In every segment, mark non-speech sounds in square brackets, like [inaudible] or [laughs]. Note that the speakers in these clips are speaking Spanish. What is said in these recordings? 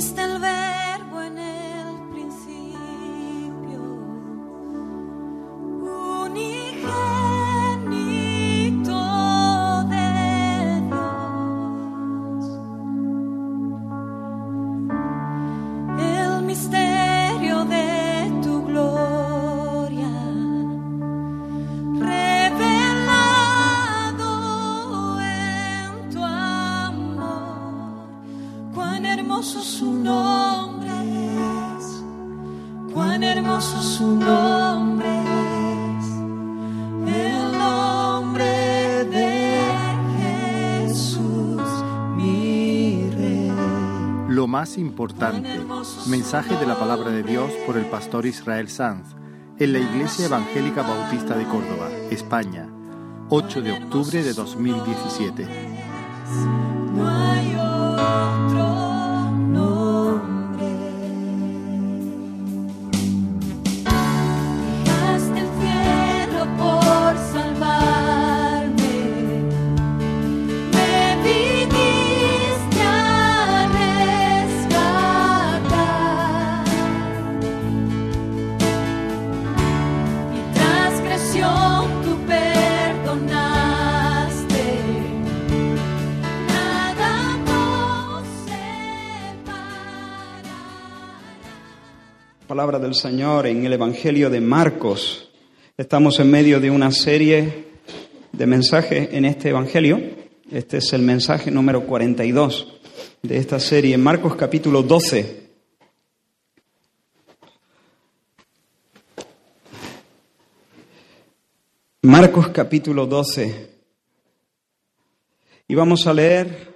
existe el verbo importante. Mensaje de la palabra de Dios por el pastor Israel Sanz en la Iglesia Evangélica Bautista de Córdoba, España, 8 de octubre de 2017. Del Señor en el Evangelio de Marcos. Estamos en medio de una serie de mensajes en este Evangelio. Este es el mensaje número 42 de esta serie, Marcos capítulo 12. Marcos capítulo 12. Y vamos a leer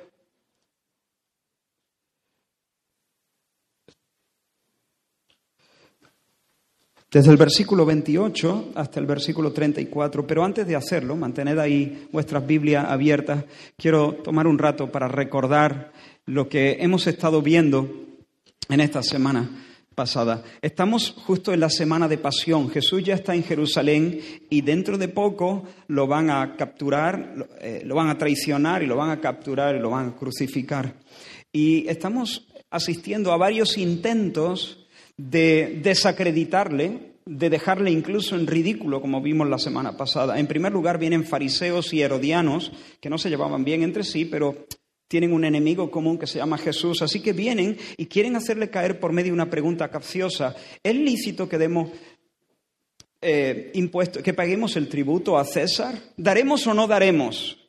desde el versículo 28 hasta el versículo 34, pero antes de hacerlo, mantened ahí vuestras Biblias abiertas, quiero tomar un rato para recordar lo que hemos estado viendo en esta semana pasada. Estamos justo en la semana de pasión. Jesús ya está en Jerusalén y dentro de poco lo van a capturar, lo, eh, van a traicionar y lo van a capturar y lo van a crucificar. Y estamos asistiendo a varios intentos de desacreditarle, de dejarle incluso en ridículo, como vimos la semana pasada. En primer lugar vienen fariseos y herodianos, que no se llevaban bien entre sí, pero tienen un enemigo común que se llama Jesús, así que vienen y quieren hacerle caer por medio de una pregunta capciosa. ¿Es lícito que demos eh, impuesto, que paguemos el tributo a César? ¿Daremos o no daremos?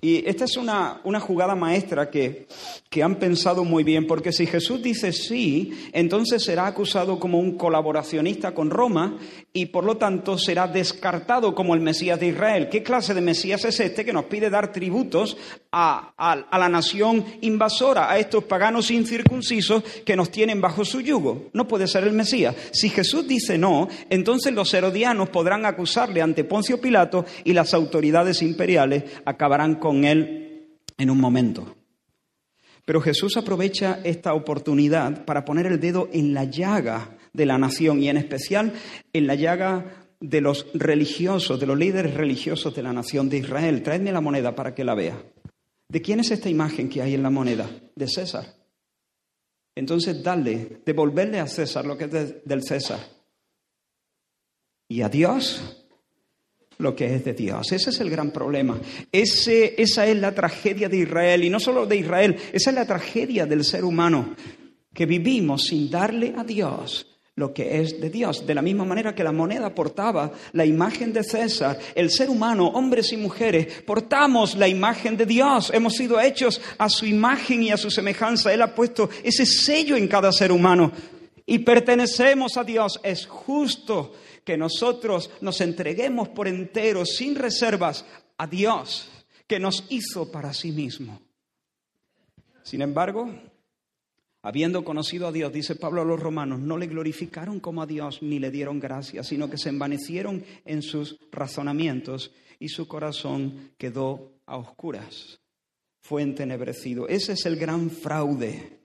Y esta es una, una jugada maestra que, que han pensado muy bien, porque si Jesús dice sí, entonces será acusado como un colaboracionista con Roma y por lo tanto será descartado como el Mesías de Israel. ¿Qué clase de Mesías es este que nos pide dar tributos a, a, la nación invasora, a estos paganos incircuncisos que nos tienen bajo su yugo? No puede ser el Mesías. Si Jesús dice no, entonces los herodianos podrán acusarle ante Poncio Pilato y las autoridades imperiales acabarán con él en un momento. Pero Jesús aprovecha esta oportunidad para poner el dedo en la llaga de la nación y en especial en la llaga de los religiosos, de los líderes religiosos de la nación de Israel. Traedme la moneda para que la vea. ¿De quién es esta imagen que hay en la moneda? De César. Entonces, dale, devolverle a César lo que es de- del César. Y a Dios lo que es de Dios. Ese es el gran problema. Esa es la tragedia de Israel. Y no solo de Israel, esa es la tragedia del ser humano. Que vivimos sin darle a Dios lo que es de Dios. De la misma manera que la moneda portaba la imagen de César, el ser humano, hombres y mujeres, portamos la imagen de Dios. Hemos sido hechos a su imagen y a su semejanza. Él ha puesto ese sello en cada ser humano. Y pertenecemos a Dios. Es justo que nosotros nos entreguemos por entero, sin reservas, a Dios, que nos hizo para sí mismo. Sin embargo, habiendo conocido a Dios, dice Pablo a los romanos, no le glorificaron como a Dios ni le dieron gracias, sino que se envanecieron en sus razonamientos y su corazón quedó a oscuras, fue entenebrecido. Ese es el gran fraude.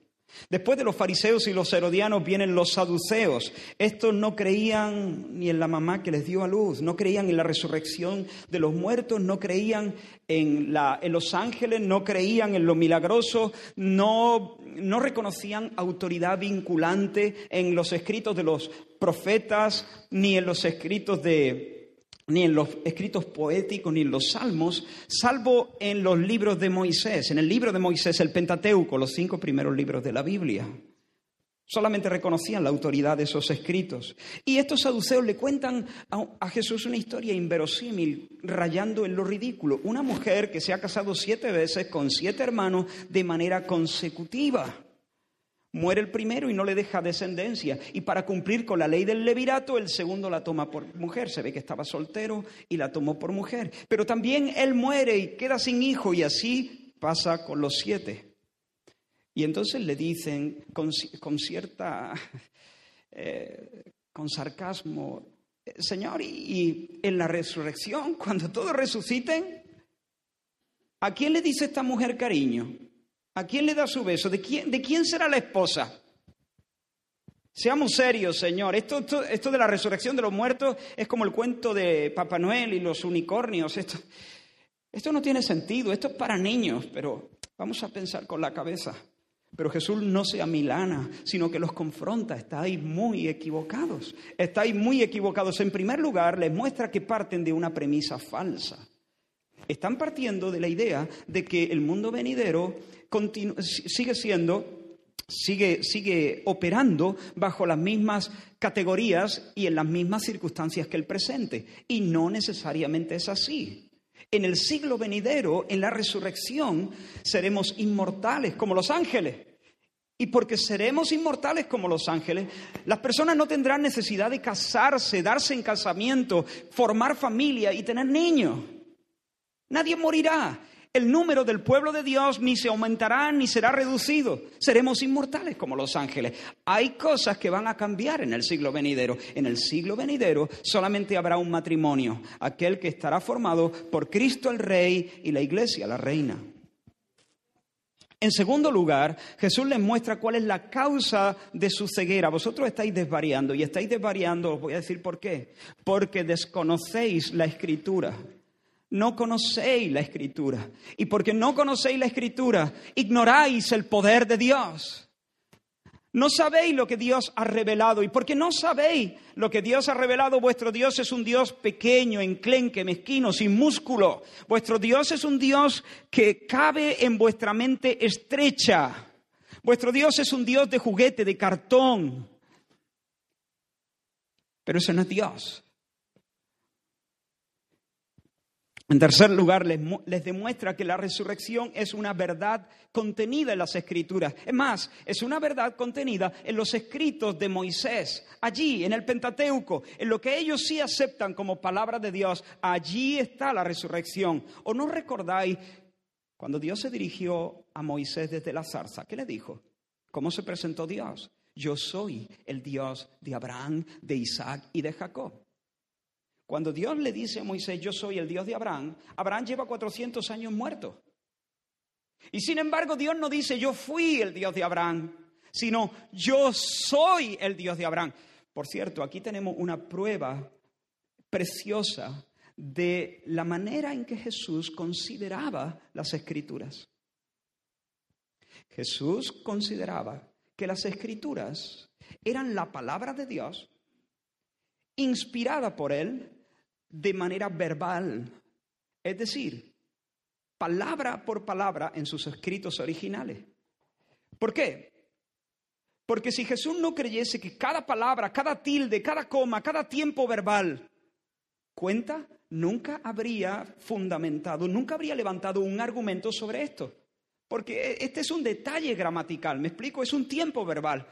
Después de los fariseos y los herodianos vienen los saduceos. Estos no creían ni en la mamá que les dio a luz, no creían en la resurrección de los muertos, no creían en, la, en los ángeles, no creían en lo milagroso, no, no reconocían autoridad vinculante en los escritos de los profetas ni en los escritos de, ni en los escritos poéticos, ni en los salmos, salvo en los libros de Moisés. En el libro de Moisés, el Pentateuco, los cinco primeros libros de la Biblia. Solamente reconocían la autoridad de esos escritos. Y estos saduceos le cuentan a, Jesús una historia inverosímil, rayando en lo ridículo. Una mujer que se ha casado siete veces con siete hermanos de manera consecutiva. Muere el primero y no le deja descendencia. Y para cumplir con la ley del levirato, el segundo la toma por mujer. Se ve que estaba soltero y la tomó por mujer. Pero también él muere y queda sin hijo y así pasa con los siete. Y entonces le dicen con, cierta, [laughs] eh, con sarcasmo, Señor, y, y en la resurrección, [laughs] cuando todos resuciten, ¿a quién le dice esta mujer cariño? ¿A quién le da su beso? ¿De quién, será la esposa? Seamos serios, Señor. Esto, esto, de la resurrección de los muertos es como el cuento de Papá Noel y los unicornios. Esto, esto no tiene sentido, esto es para niños, pero vamos a pensar con la cabeza. Pero Jesús no se amilana, sino que los confronta. Estáis muy equivocados. Estáis muy equivocados. En primer lugar, les muestra que parten de una premisa falsa. Están partiendo de la idea de que el mundo venidero sigue siendo, sigue, sigue operando bajo las mismas categorías y en las mismas circunstancias que el presente. Y no necesariamente es así. En el siglo venidero, en la resurrección, seremos inmortales como los ángeles. Y porque seremos inmortales como los ángeles, las personas no tendrán necesidad de casarse, darse en casamiento, formar familia y tener niños. Nadie morirá el número del pueblo de Dios ni se aumentará ni será reducido. Seremos inmortales como los ángeles. Hay cosas que van a cambiar en el siglo venidero. En el siglo venidero solamente habrá un matrimonio, aquel que estará formado por Cristo el Rey y la Iglesia la Reina. En segundo lugar, Jesús les muestra cuál es la causa de su ceguera. Vosotros estáis desvariando y estáis desvariando, os voy a decir por qué. Porque desconocéis la escritura no conocéis la escritura. Y porque no conocéis la escritura, ignoráis el poder de Dios. No sabéis lo que Dios ha revelado. Y porque no sabéis lo que Dios ha revelado, vuestro Dios es un Dios pequeño, enclenque, mezquino, sin músculo. Vuestro Dios es un Dios que cabe en vuestra mente estrecha. Vuestro Dios es un Dios de juguete, de cartón. Pero ese no es Dios. En tercer lugar, les, demuestra que la resurrección es una verdad contenida en las escrituras. Es más, es una verdad contenida en los escritos de Moisés, allí, en el Pentateuco, en lo que ellos sí aceptan como palabra de Dios. Allí está la resurrección. ¿O no recordáis cuando Dios se dirigió a Moisés desde la zarza? ¿Qué le dijo? ¿Cómo se presentó Dios? Yo soy el Dios de Abraham, de Isaac y de Jacob. Cuando Dios le dice a Moisés, yo soy el Dios de Abraham, Abraham lleva 400 años muerto. Y sin embargo Dios no dice, yo fui el Dios de Abraham, sino yo soy el Dios de Abraham. Por cierto, aquí tenemos una prueba preciosa de la manera en que Jesús consideraba las escrituras. Jesús consideraba que las escrituras eran la palabra de Dios, inspirada por Él de manera verbal, es decir, palabra por palabra en sus escritos originales. ¿Por qué? Porque si Jesús no creyese que cada palabra, cada tilde, cada coma, cada tiempo verbal cuenta, nunca habría fundamentado, nunca habría levantado un argumento sobre esto. Porque este es un detalle gramatical, me explico, es un tiempo verbal.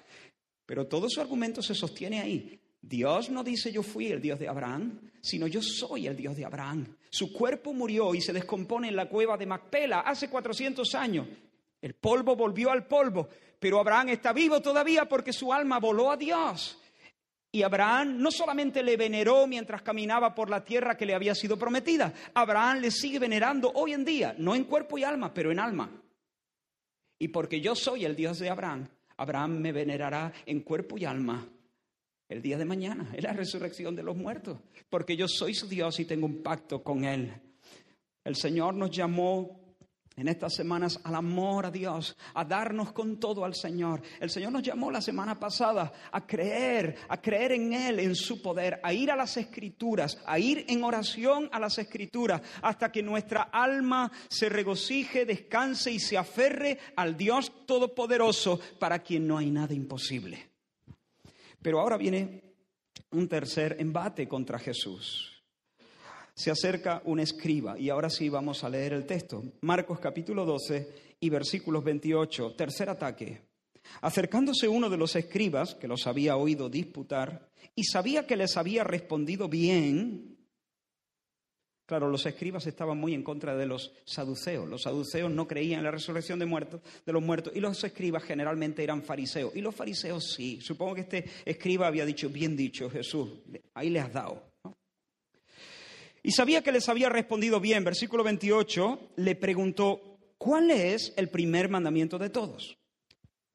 Pero todo su argumento se sostiene ahí. Dios no dice yo fui el Dios de Abraham, sino yo soy el Dios de Abraham. Su cuerpo murió y se descompone en la cueva de Macpela hace 400 años. El polvo volvió al polvo, pero Abraham está vivo todavía porque su alma voló a Dios. Y Abraham no solamente le veneró mientras caminaba por la tierra que le había sido prometida, Abraham le sigue venerando hoy en día, no en cuerpo y alma, pero en alma. Y porque yo soy el Dios de Abraham, Abraham me venerará en cuerpo y alma el día de mañana, es la resurrección de los muertos, porque yo soy su Dios y tengo un pacto con Él. El Señor nos llamó en estas semanas al amor a Dios, a darnos con todo al Señor. El Señor nos llamó la semana pasada a creer, a creer en Él, en su poder, a ir a las escrituras, a ir en oración a las escrituras, hasta que nuestra alma se regocije, descanse y se aferre al Dios Todopoderoso, para quien no hay nada imposible. Pero ahora viene un tercer embate contra Jesús se acerca un escriba. Y ahora sí vamos a leer el texto. Marcos capítulo 12 y versículos 28. Tercer ataque. Acercándose uno de los escribas, que los había oído disputar, y sabía que les había respondido bien, Claro, los escribas estaban muy en contra de los saduceos. Los saduceos no creían en la resurrección de, muertos, de los muertos y los escribas generalmente eran fariseos. Y los fariseos sí. Supongo que este escriba había dicho, bien dicho Jesús, ahí le has dado. Y sabía que les había respondido bien. Versículo 28 le preguntó, ¿cuál es el primer mandamiento de todos?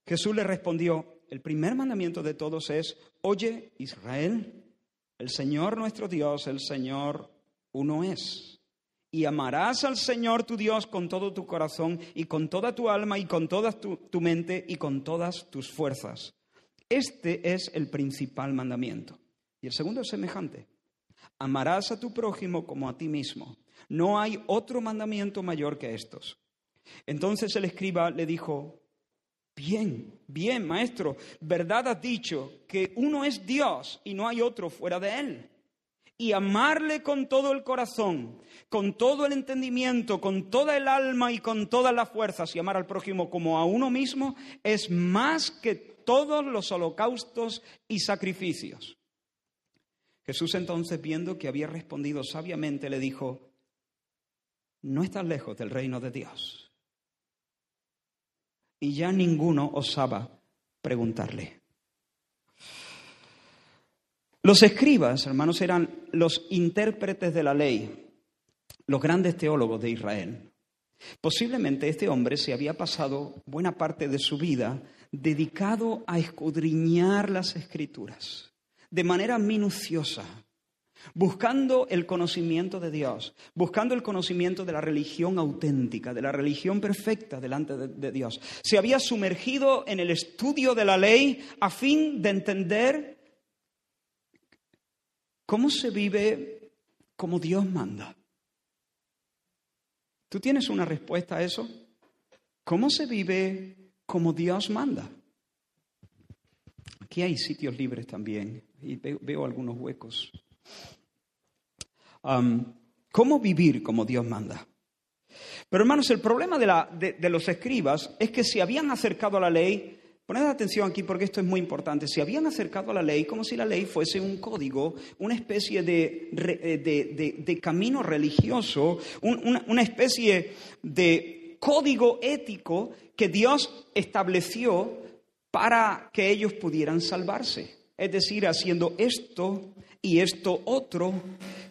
Jesús le respondió, el primer mandamiento de todos es, oye Israel, el Señor nuestro Dios, el Señor uno es. Y amarás al Señor tu Dios con todo tu corazón y con toda tu alma y con toda tu, tu mente y con todas tus fuerzas. Este es el principal mandamiento. Y el segundo es semejante. Amarás a tu prójimo como a ti mismo. No hay otro mandamiento mayor que estos. Entonces el escriba le dijo, bien, bien, maestro, verdad has dicho que uno es Dios y no hay otro fuera de él. Y amarle con todo el corazón, con todo el entendimiento, con toda el alma y con todas las fuerzas, y amar al prójimo como a uno mismo, es más que todos los holocaustos y sacrificios. Jesús entonces, viendo que había respondido sabiamente, le dijo, no estás lejos del reino de Dios. Y ya ninguno osaba preguntarle. Los escribas, hermanos, eran los intérpretes de la ley, los grandes teólogos de Israel. Posiblemente este hombre se había pasado buena parte de su vida dedicado a escudriñar las escrituras de manera minuciosa, buscando el conocimiento de Dios, buscando el conocimiento de la religión auténtica, de la religión perfecta delante de, Dios. Se había sumergido en el estudio de la ley a fin de entender cómo se vive como Dios manda. ¿Tú tienes una respuesta a eso? ¿Cómo se vive como Dios manda? Aquí hay sitios libres también y veo, algunos huecos. ¿Cómo vivir como Dios manda? Pero hermanos, el problema de, de, los escribas es que se habían acercado a la ley, poned atención aquí porque esto es muy importante, se habían acercado a la ley como si la ley fuese un código, una especie de, de camino religioso, una especie de código ético que Dios estableció para que ellos pudieran salvarse. Es decir, haciendo esto y esto otro,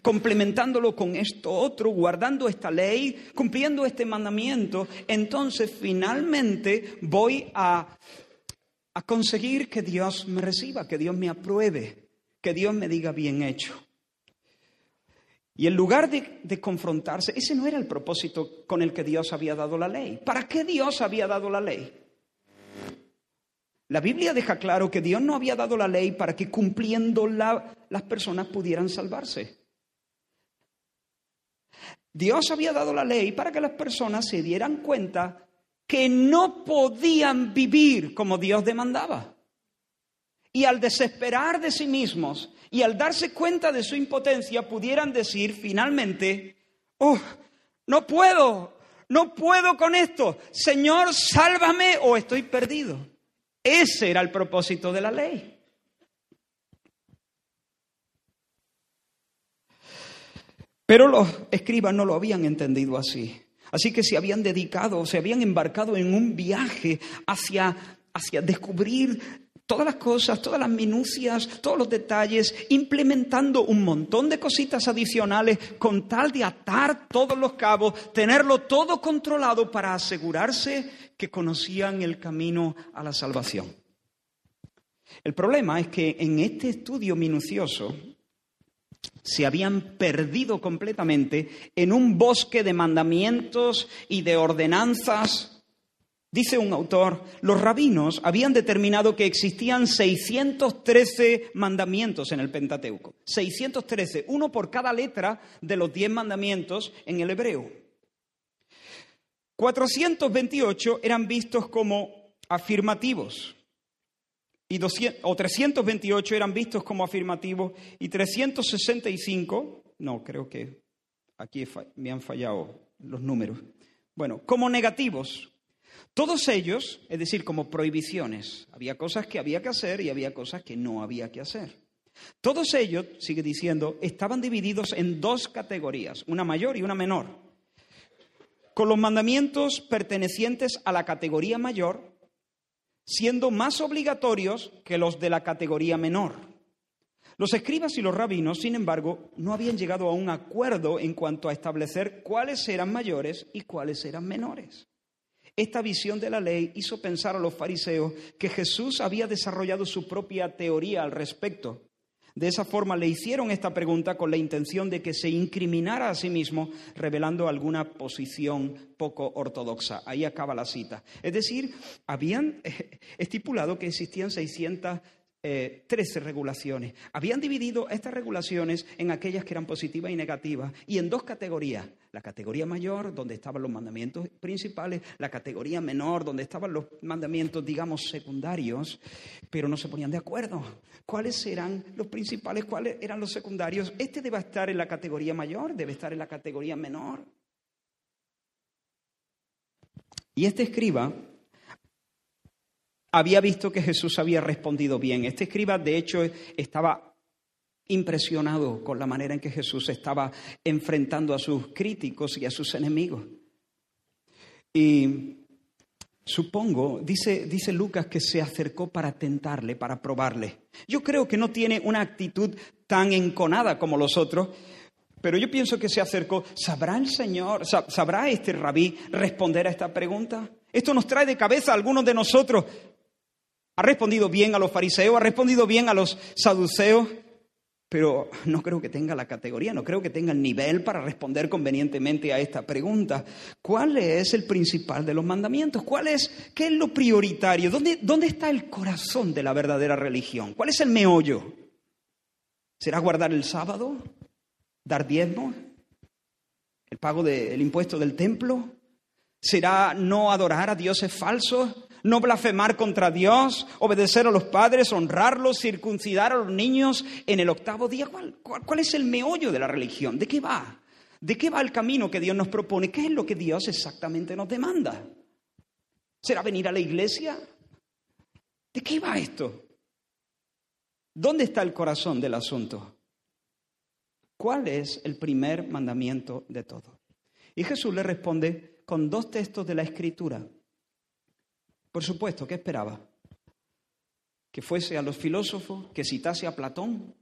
complementándolo con esto otro, guardando esta ley, cumpliendo este mandamiento, entonces finalmente voy a, a conseguir que Dios me reciba, que Dios me apruebe, que Dios me diga bien hecho. Y en lugar de, confrontarse, ese no era el propósito con el que Dios había dado la ley. ¿Para qué Dios había dado la ley? La Biblia deja claro que Dios no había dado la ley para que cumpliéndola las personas pudieran salvarse. Dios había dado la ley para que las personas se dieran cuenta que no podían vivir como Dios demandaba. Y al desesperar de sí mismos y al darse cuenta de su impotencia, pudieran decir finalmente, oh, no puedo, no puedo con esto, Señor, sálvame o estoy perdido. Ese era el propósito de la ley. Pero los escribas no lo habían entendido así. Así que se habían dedicado, se habían embarcado en un viaje hacia, hacia descubrir todas las cosas, todas las minucias, todos los detalles, implementando un montón de cositas adicionales con tal de atar todos los cabos, tenerlo todo controlado para asegurarse que conocían el camino a la salvación. El problema es que en este estudio minucioso se habían perdido completamente en un bosque de mandamientos y de ordenanzas. Dice un autor, los rabinos habían determinado que existían 613 mandamientos en el Pentateuco. 613, uno por cada letra de los 10 mandamientos en el hebreo. 428 eran vistos como afirmativos y o 328 eran vistos como afirmativos y 365, no, creo que aquí me han fallado los números, bueno, como negativos. Todos ellos, es decir, como prohibiciones. Había cosas que había que hacer y había cosas que no había que hacer. Todos ellos, sigue diciendo, estaban divididos en dos categorías, una mayor y una menor. Con los mandamientos pertenecientes a la categoría mayor siendo más obligatorios que los de la categoría menor. Los escribas y los rabinos, sin embargo, no habían llegado a un acuerdo en cuanto a establecer cuáles eran mayores y cuáles eran menores. Esta visión de la ley hizo pensar a los fariseos que Jesús había desarrollado su propia teoría al respecto de esa forma le hicieron esta pregunta con la intención de que se incriminara a sí mismo revelando alguna posición poco ortodoxa. Ahí acaba la cita. Es decir, habían eh, estipulado que existían 600 eh, trece regulaciones. Habían dividido estas regulaciones en aquellas que eran positivas y negativas y en dos categorías. La categoría mayor, donde estaban los mandamientos principales, la categoría menor, donde estaban los mandamientos, digamos, secundarios, pero no se ponían de acuerdo. ¿Cuáles eran los principales? ¿Cuáles eran los secundarios? Este debe estar en la categoría mayor, debe estar en la categoría menor. Y este escriba había visto que Jesús había respondido bien. Este escriba, de hecho, estaba impresionado con la manera en que Jesús estaba enfrentando a sus críticos y a sus enemigos. Y supongo, dice, dice Lucas, que se acercó para tentarle, para probarle. Yo creo que no tiene una actitud tan enconada como los otros, pero yo pienso que se acercó. ¿Sabrá el Señor, sabrá este rabí responder a esta pregunta? Esto nos trae de cabeza a algunos de nosotros ha respondido bien a los fariseos, ha respondido bien a los saduceos, pero no creo que tenga la categoría, no creo que tenga el nivel para responder convenientemente a esta pregunta. ¿Cuál es el principal de los mandamientos? ¿Cuál es, qué es lo prioritario? ¿Dónde, dónde está el corazón de la verdadera religión? ¿Cuál es el meollo? ¿Será guardar el sábado? ¿Dar diezmo? ¿El pago del impuesto del templo? ¿Será no adorar a dioses falsos? No blasfemar contra Dios, obedecer a los padres, honrarlos, circuncidar a los niños en el octavo día. ¿Cuál, es el meollo de la religión? ¿De qué va? ¿De qué va el camino que Dios nos propone? ¿Qué es lo que Dios exactamente nos demanda? ¿Será venir a la iglesia? ¿De qué va esto? ¿Dónde está el corazón del asunto? ¿Cuál es el primer mandamiento de todo? Y Jesús le responde con dos textos de la Escritura. Por supuesto, ¿qué esperaba? Que fuese a los filósofos, que citase a Platón,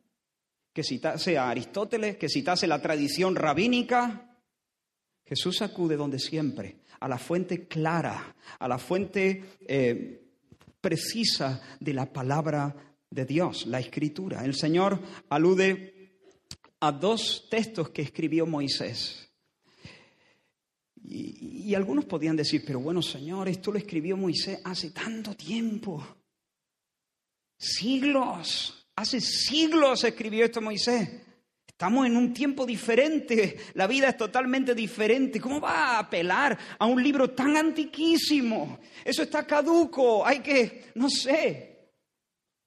que citase a Aristóteles, que citase la tradición rabínica. Jesús acude donde siempre, a la fuente clara, a la fuente eh, precisa de la palabra de Dios, la escritura. El Señor alude a dos textos que escribió Moisés. Y, algunos podían decir, pero bueno, Señor, esto lo escribió Moisés hace tanto tiempo. Siglos, hace siglos escribió esto Moisés. Estamos en un tiempo diferente, la vida es totalmente diferente. ¿Cómo va a apelar a un libro tan antiquísimo? Eso está caduco, hay que, no sé,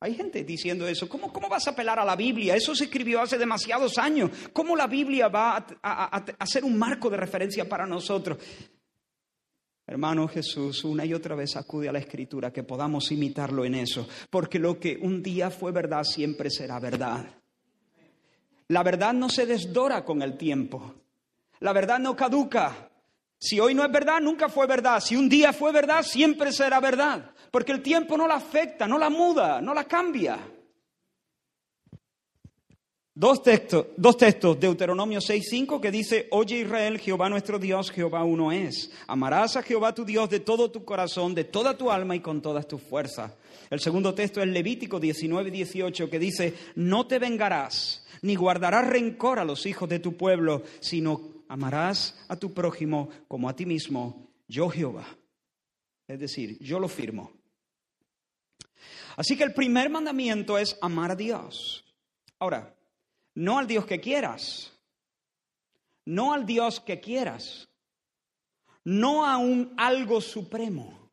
hay gente diciendo eso. ¿Cómo, ¿Cómo, vas a apelar a la Biblia? Eso se escribió hace demasiados años. ¿Cómo la Biblia va a, a, ser un marco de referencia para nosotros? Hermano Jesús, una y otra vez acude a la Escritura, que podamos imitarlo en eso, porque lo que un día fue verdad siempre será verdad. La verdad no se desdora con el tiempo. La verdad no caduca. Si hoy no es verdad, nunca fue verdad. Si un día fue verdad, siempre será verdad. Porque el tiempo no la afecta, no la muda, no la cambia. Dos textos, dos textos, Deuteronomio 6.5, que dice, Oye Israel, Jehová nuestro Dios, Jehová uno es. Amarás a Jehová tu Dios de todo tu corazón, de toda tu alma y con todas tus fuerzas. El segundo texto es Levítico 19.18, que dice, No te vengarás, ni guardarás rencor a los hijos de tu pueblo, sino amarás a tu prójimo como a ti mismo, yo Jehová. Es decir, yo lo firmo. Así que el primer mandamiento es amar a Dios. Ahora, no al Dios que quieras, no al Dios que quieras, no a un algo supremo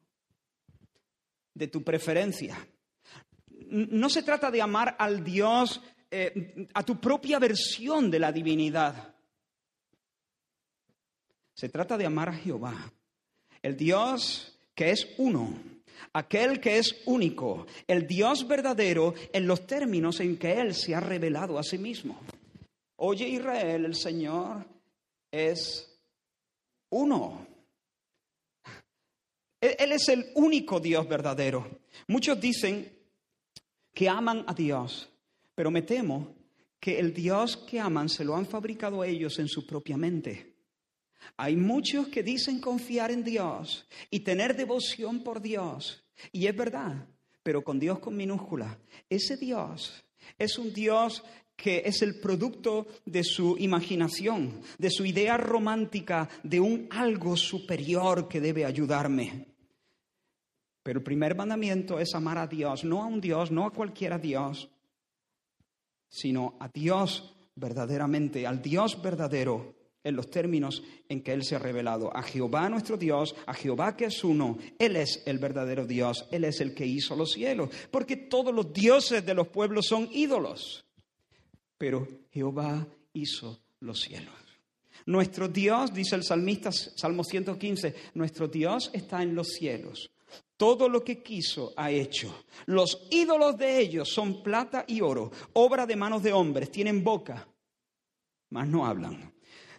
de tu preferencia. No se trata de amar al Dios eh, a tu propia versión de la divinidad. Se trata de amar a Jehová, el Dios que es uno, aquel que es único, el Dios verdadero en los términos en que Él se ha revelado a sí mismo. Oye Israel, el Señor es uno. Él es el único Dios verdadero. Muchos dicen que aman a Dios, pero me temo que el Dios que aman se lo han fabricado ellos en su propia mente. Hay muchos que dicen confiar en Dios y tener devoción por Dios. Y es verdad, pero con Dios con minúscula. Ese Dios es un Dios que es el producto de su imaginación, de su idea romántica de un algo superior que debe ayudarme. Pero el primer mandamiento es amar a Dios, no a un Dios, no a cualquiera Dios, sino a Dios verdaderamente, al Dios verdadero en los términos en que Él se ha revelado. A Jehová nuestro Dios, a Jehová que es uno, Él es el verdadero Dios, Él es el que hizo los cielos, porque todos los dioses de los pueblos son ídolos, pero Jehová hizo los cielos. Nuestro Dios, dice el salmista, Salmo 115, nuestro Dios está en los cielos. Todo lo que quiso ha hecho. Los ídolos de ellos son plata y oro, obra de manos de hombres, tienen boca, mas no hablan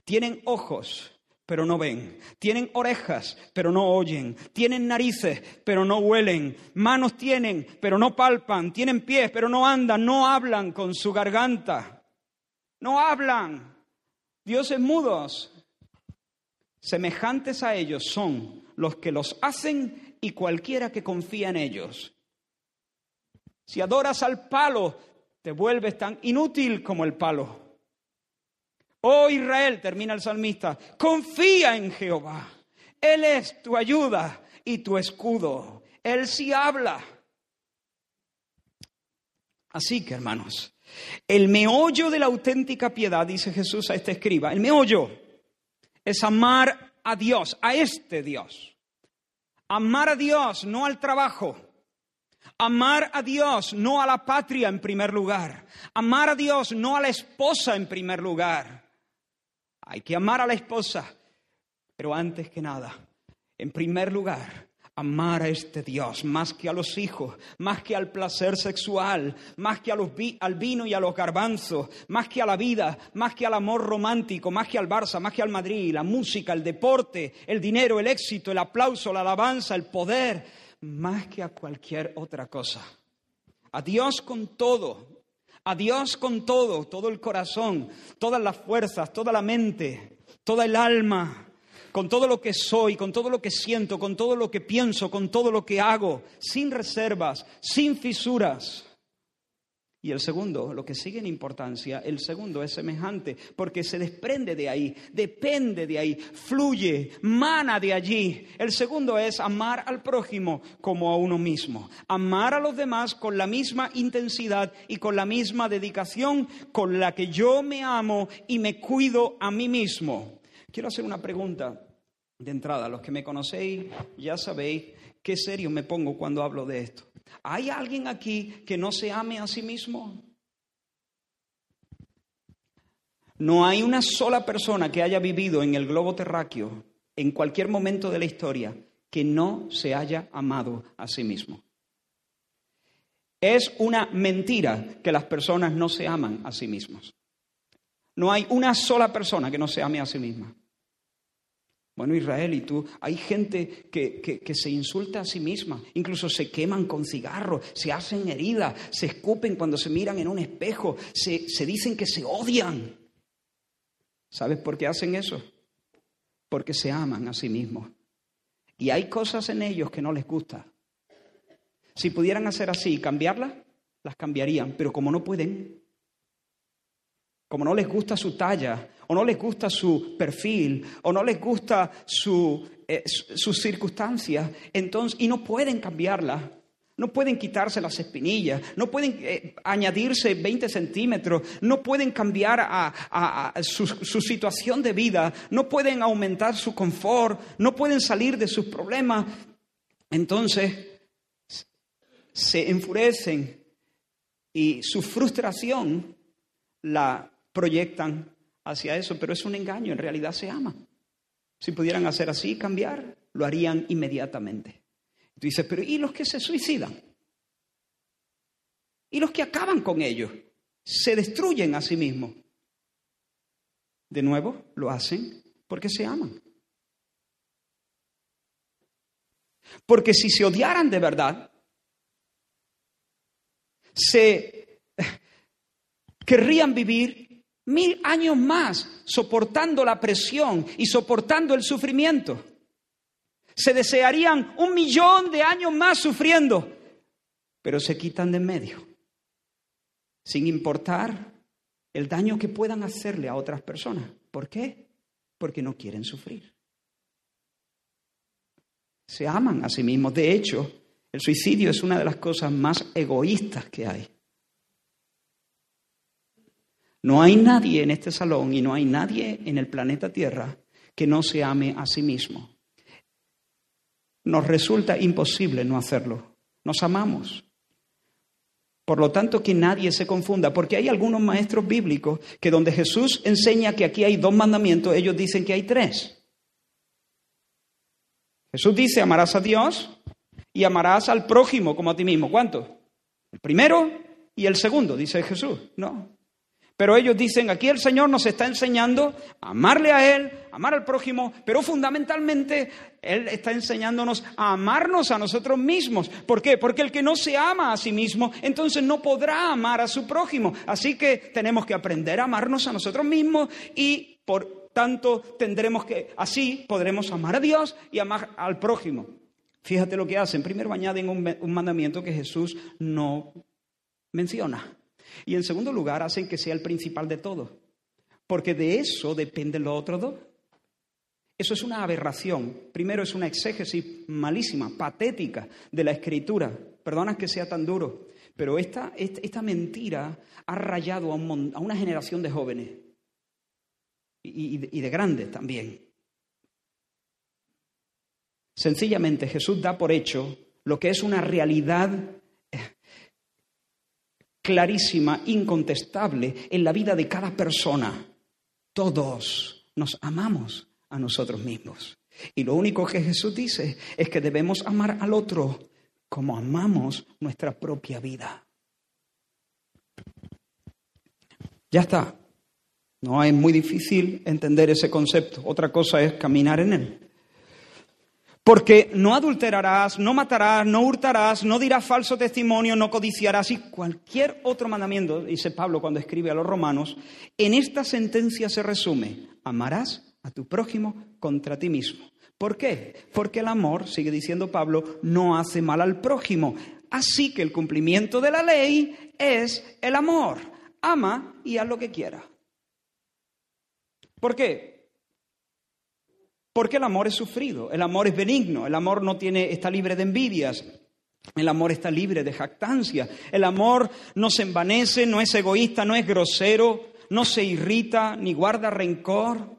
tienen ojos, pero no ven. Tienen orejas, pero no oyen. Tienen narices, pero no huelen. Manos tienen, pero no palpan. Tienen pies, pero no andan. No hablan con su garganta. No hablan. Dioses mudos. Semejantes a ellos son los que los hacen y cualquiera que confía en ellos. Si adoras al palo, te vuelves tan inútil como el palo. Oh Israel, termina el salmista, confía en Jehová. Él es tu ayuda y tu escudo. Él sí habla. Así que, hermanos, el meollo de la auténtica piedad, dice Jesús a este escriba, el meollo es amar a Dios, a este Dios. Amar a Dios, no al trabajo. Amar a Dios, no a la patria en primer lugar. Amar a Dios, no a la esposa en primer lugar. Hay que amar a la esposa, pero antes que nada, en primer lugar, amar a este Dios más que a los hijos, más que al placer sexual, más que a los al vino y a los garbanzos, más que a la vida, más que al amor romántico, más que al Barça, más que al Madrid, la música, el deporte, el dinero, el éxito, el aplauso, la alabanza, el poder, más que a cualquier otra cosa. A Dios con todo, a Dios con todo, todo el corazón, todas las fuerzas, toda la mente, toda el alma, con todo lo que soy, con todo lo que siento, con todo lo que pienso, con todo lo que hago, sin reservas, sin fisuras. Y el segundo, lo que sigue en importancia, el segundo es semejante, porque se desprende de ahí, depende de ahí, fluye, mana de allí. El segundo es amar al prójimo como a uno mismo, amar a los demás con la misma intensidad y con la misma dedicación con la que yo me amo y me cuido a mí mismo. Quiero hacer una pregunta de entrada. Los que me conocéis ya sabéis qué serio me pongo cuando hablo de esto. ¿Hay alguien aquí que no se ame a sí mismo? No hay una sola persona que haya vivido en el globo terráqueo en cualquier momento de la historia que no se haya amado a sí mismo. Es una mentira que las personas no se aman a sí mismos. No hay una sola persona que no se ame a sí misma. Bueno, Israel, y tú, hay gente que, que, se insulta a sí misma, incluso se queman con cigarros, se hacen heridas, se escupen cuando se miran en un espejo, se, se dicen que se odian. ¿Sabes por qué hacen eso? Porque se aman a sí mismos. Y hay cosas en ellos que no les gusta. Si pudieran hacer así y cambiarlas, las cambiarían, pero como no pueden, como no les gusta su talla, o no les gusta su perfil, o no les gusta su, eh, sus circunstancias, entonces, y no pueden cambiarla, no pueden quitarse las espinillas, no pueden eh, añadirse 20 centímetros, no pueden cambiar a, su, su, situación de vida, no pueden aumentar su confort, no pueden salir de sus problemas. Entonces se enfurecen y su frustración la proyectan hacia eso, pero es un engaño, en realidad se ama. Si pudieran hacer así, cambiar, lo harían inmediatamente. Tú dices, pero ¿y los que se suicidan? ¿Y los que acaban con ellos? Se destruyen a sí mismos. De nuevo, lo hacen porque se aman. Porque si se odiaran de verdad, se [laughs] querrían vivir mil años más soportando la presión y soportando el sufrimiento. Se desearían un millón de años más sufriendo, pero se quitan de en medio, sin importar el daño que puedan hacerle a otras personas. ¿Por qué? Porque no quieren sufrir. Se aman a sí mismos. De hecho, el suicidio es una de las cosas más egoístas que hay. No hay nadie en este salón y no hay nadie en el planeta Tierra que no se ame a sí mismo. Nos resulta imposible no hacerlo. Nos amamos. Por lo tanto, que nadie se confunda, porque hay algunos maestros bíblicos que donde Jesús enseña que aquí hay dos mandamientos, ellos dicen que hay tres. Jesús dice, amarás a Dios y amarás al prójimo como a ti mismo. ¿Cuánto? El primero y el segundo, dice Jesús. No, pero ellos dicen, aquí el Señor nos está enseñando a amarle a Él, amar al prójimo, pero fundamentalmente Él está enseñándonos a amarnos a nosotros mismos. ¿Por qué? Porque el que no se ama a sí mismo, entonces no podrá amar a su prójimo. Así que tenemos que aprender a amarnos a nosotros mismos y por tanto tendremos que, así podremos amar a Dios y amar al prójimo. Fíjate lo que hacen. Primero añaden un mandamiento que Jesús no menciona. Y en segundo lugar, hacen que sea el principal de todo, porque de eso dependen los otros dos. Eso es una aberración. Primero es una exégesis malísima, patética de la escritura. Perdona que sea tan duro, pero esta, esta, mentira ha rayado a, una generación de jóvenes y de grandes también. Sencillamente Jesús da por hecho lo que es una realidad clarísima, incontestable en la vida de cada persona. Todos nos amamos a nosotros mismos. Y lo único que Jesús dice es que debemos amar al otro como amamos nuestra propia vida. Ya está. No es muy difícil entender ese concepto. Otra cosa es caminar en él. Porque no adulterarás, no matarás, no hurtarás, no dirás falso testimonio, no codiciarás y cualquier otro mandamiento, dice Pablo cuando escribe a los romanos, en esta sentencia se resume, amarás a tu prójimo contra ti mismo. ¿Por qué? Porque el amor, sigue diciendo Pablo, no hace mal al prójimo. Así que el cumplimiento de la ley es el amor. Ama y haz lo que quiera. ¿Por qué? Porque el amor es sufrido, el amor es benigno, el amor no tiene, está libre de envidias, el amor está libre de jactancia, el amor no se envanece, no es egoísta, no es grosero, no se irrita ni guarda rencor.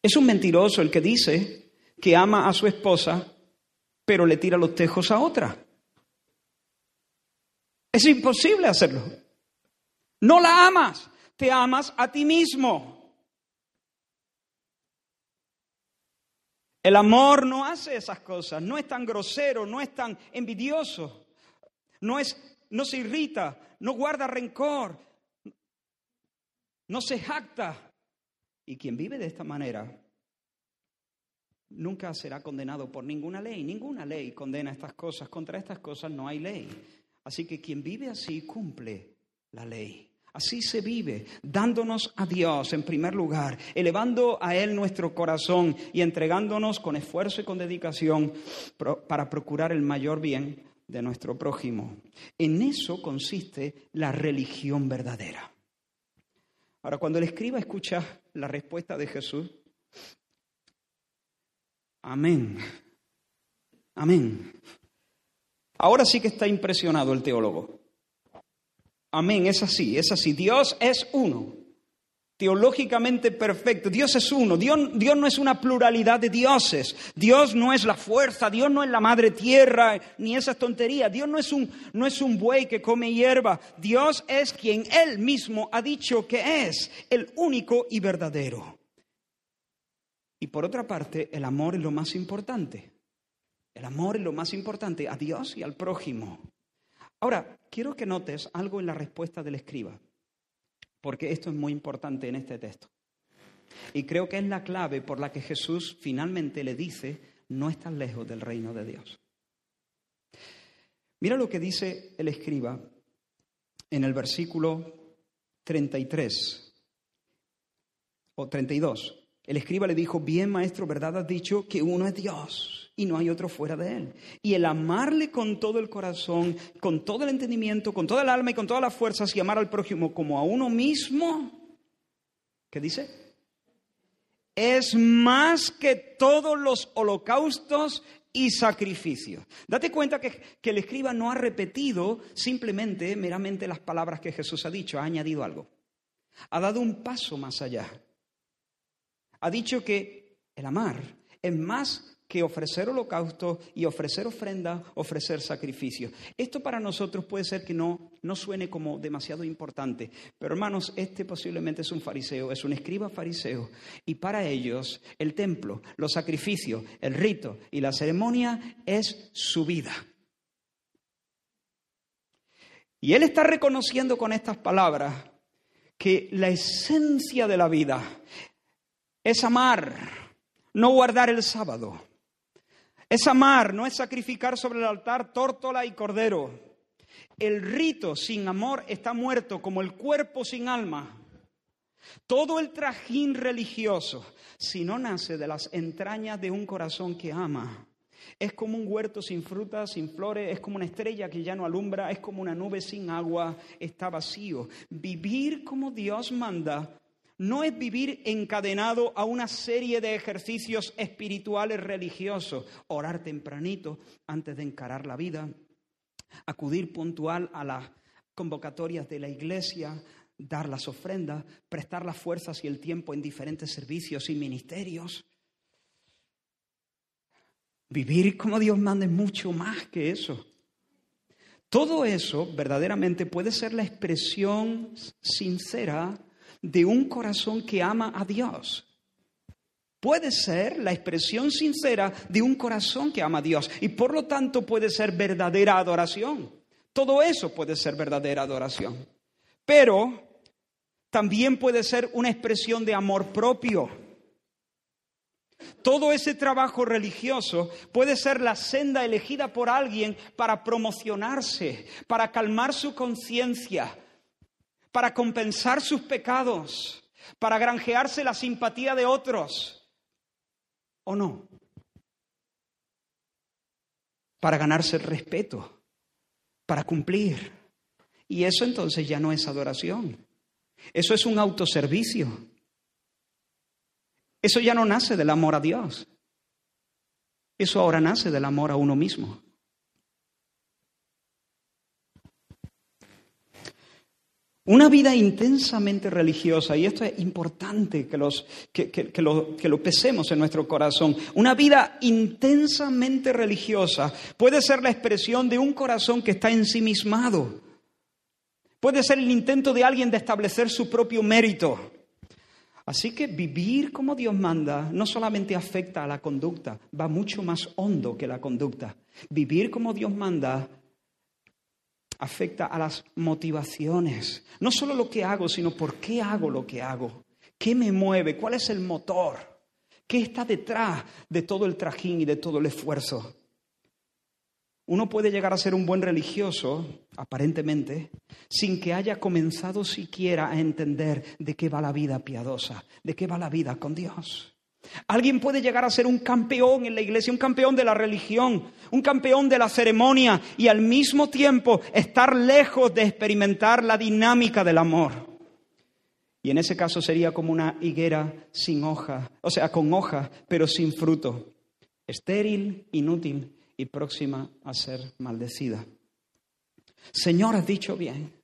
Es un mentiroso el que dice que ama a su esposa, pero le tira los tejos a otra. Es imposible hacerlo. No la amas, te amas a ti mismo. El amor no hace esas cosas, no es tan grosero, no es tan envidioso, no, es, no se irrita, no guarda rencor, no se jacta. Y quien vive de esta manera nunca será condenado por ninguna ley. Ninguna ley condena estas cosas. Contra estas cosas no hay ley. Así que quien vive así cumple la ley. Así se vive, dándonos a Dios en primer lugar, elevando a Él nuestro corazón y entregándonos con esfuerzo y con dedicación para procurar el mayor bien de nuestro prójimo. En eso consiste la religión verdadera. Ahora, cuando el escriba escucha la respuesta de Jesús, amén, amén. Ahora sí que está impresionado el teólogo. Amén, es así, es así. Dios es uno, teológicamente perfecto. Dios es uno. Dios, Dios, no es una pluralidad de dioses. Dios no es la fuerza. Dios no es la madre tierra, ni esas tonterías. Dios no es un, no es un buey que come hierba. Dios es quien Él mismo ha dicho que es, el único y verdadero. Y por otra parte, el amor es lo más importante. El amor es lo más importante a Dios y al prójimo. Ahora, quiero que notes algo en la respuesta del escriba, porque esto es muy importante en este texto. Y creo que es la clave por la que Jesús finalmente le dice, no estás lejos del reino de Dios. Mira lo que dice el escriba en el versículo 33 o 32. El escriba le dijo, bien maestro, ¿verdad has dicho que uno es Dios? y no hay otro fuera de Él. Y el amarle con todo el corazón, con todo el entendimiento, con toda el alma y con todas las fuerzas y amar al prójimo como a uno mismo, ¿qué dice? Es más que todos los holocaustos y sacrificios. Date cuenta que, que el escriba no ha repetido simplemente, meramente las palabras que Jesús ha dicho, ha añadido algo. Ha dado un paso más allá. Ha dicho que el amar es más que ofrecer holocausto y ofrecer ofrenda, ofrecer sacrificio. Esto para nosotros puede ser que no, no suene como demasiado importante, pero hermanos, este posiblemente es un fariseo, es un escriba fariseo, y para ellos el templo, los sacrificios, el rito y la ceremonia es su vida. Y él está reconociendo con estas palabras que la esencia de la vida es amar, no guardar el sábado, es amar, no es sacrificar sobre el altar tórtola y cordero. El rito sin amor está muerto como el cuerpo sin alma. Todo el trajín religioso, si no nace de las entrañas de un corazón que ama, es como un huerto sin frutas, sin flores, es como una estrella que ya no alumbra, es como una nube sin agua, está vacío. Vivir como Dios manda no es vivir encadenado a una serie de ejercicios espirituales religiosos, orar tempranito antes de encarar la vida, acudir puntual a las convocatorias de la iglesia, dar las ofrendas, prestar las fuerzas y el tiempo en diferentes servicios y ministerios. Vivir como Dios manda es mucho más que eso. Todo eso verdaderamente puede ser la expresión sincera de un corazón que ama a Dios. Puede ser la expresión sincera de un corazón que ama a Dios y por lo tanto puede ser verdadera adoración. Todo eso puede ser verdadera adoración. Pero también puede ser una expresión de amor propio. Todo ese trabajo religioso puede ser la senda elegida por alguien para promocionarse, para calmar su conciencia, para compensar sus pecados, para granjearse la simpatía de otros, ¿o no? Para ganarse el respeto, para cumplir. Y eso entonces ya no es adoración. Eso es un autoservicio. Eso ya no nace del amor a Dios. Eso ahora nace del amor a uno mismo. Una vida intensamente religiosa, y esto es importante que, los, que, lo, que lo pesemos en nuestro corazón, una vida intensamente religiosa puede ser la expresión de un corazón que está ensimismado. Puede ser el intento de alguien de establecer su propio mérito. Así que vivir como Dios manda no solamente afecta a la conducta, va mucho más hondo que la conducta. Vivir como Dios manda afecta a las motivaciones. No solo lo que hago, sino por qué hago lo que hago. ¿Qué me mueve? ¿Cuál es el motor? ¿Qué está detrás de todo el trajín y de todo el esfuerzo? Uno puede llegar a ser un buen religioso, aparentemente, sin que haya comenzado siquiera a entender de qué va la vida piadosa, de qué va la vida con Dios. Alguien puede llegar a ser un campeón en la iglesia, un campeón de la religión, un campeón de la ceremonia y al mismo tiempo estar lejos de experimentar la dinámica del amor. Y en ese caso sería como una higuera sin hoja, o sea, con hoja, pero sin fruto, estéril, inútil y próxima a ser maldecida. Señor, has dicho bien.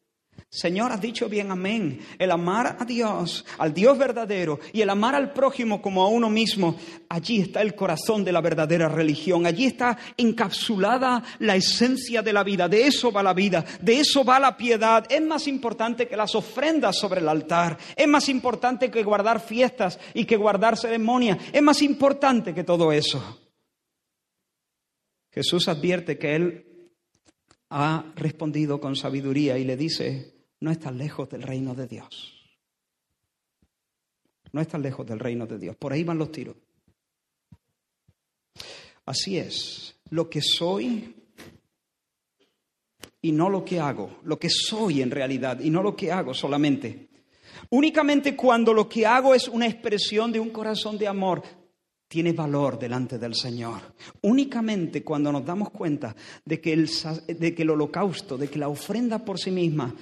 Señor, has dicho bien, amén. El amar a Dios, al Dios verdadero, y el amar al prójimo como a uno mismo, allí está el corazón de la verdadera religión, allí está encapsulada la esencia de la vida, de eso va la vida, de eso va la piedad. Es más importante que las ofrendas sobre el altar, es más importante que guardar fiestas y que guardar ceremonias, es más importante que todo eso. Jesús advierte que Él ha respondido con sabiduría y le dice, no estás lejos del reino de Dios. No estás lejos del reino de Dios. Por ahí van los tiros. Así es, lo que soy y no lo que hago, lo que soy en realidad y no lo que hago solamente. Únicamente cuando lo que hago es una expresión de un corazón de amor, tiene valor delante del Señor. Únicamente cuando nos damos cuenta de que, el, de que el holocausto, de que la ofrenda por sí misma,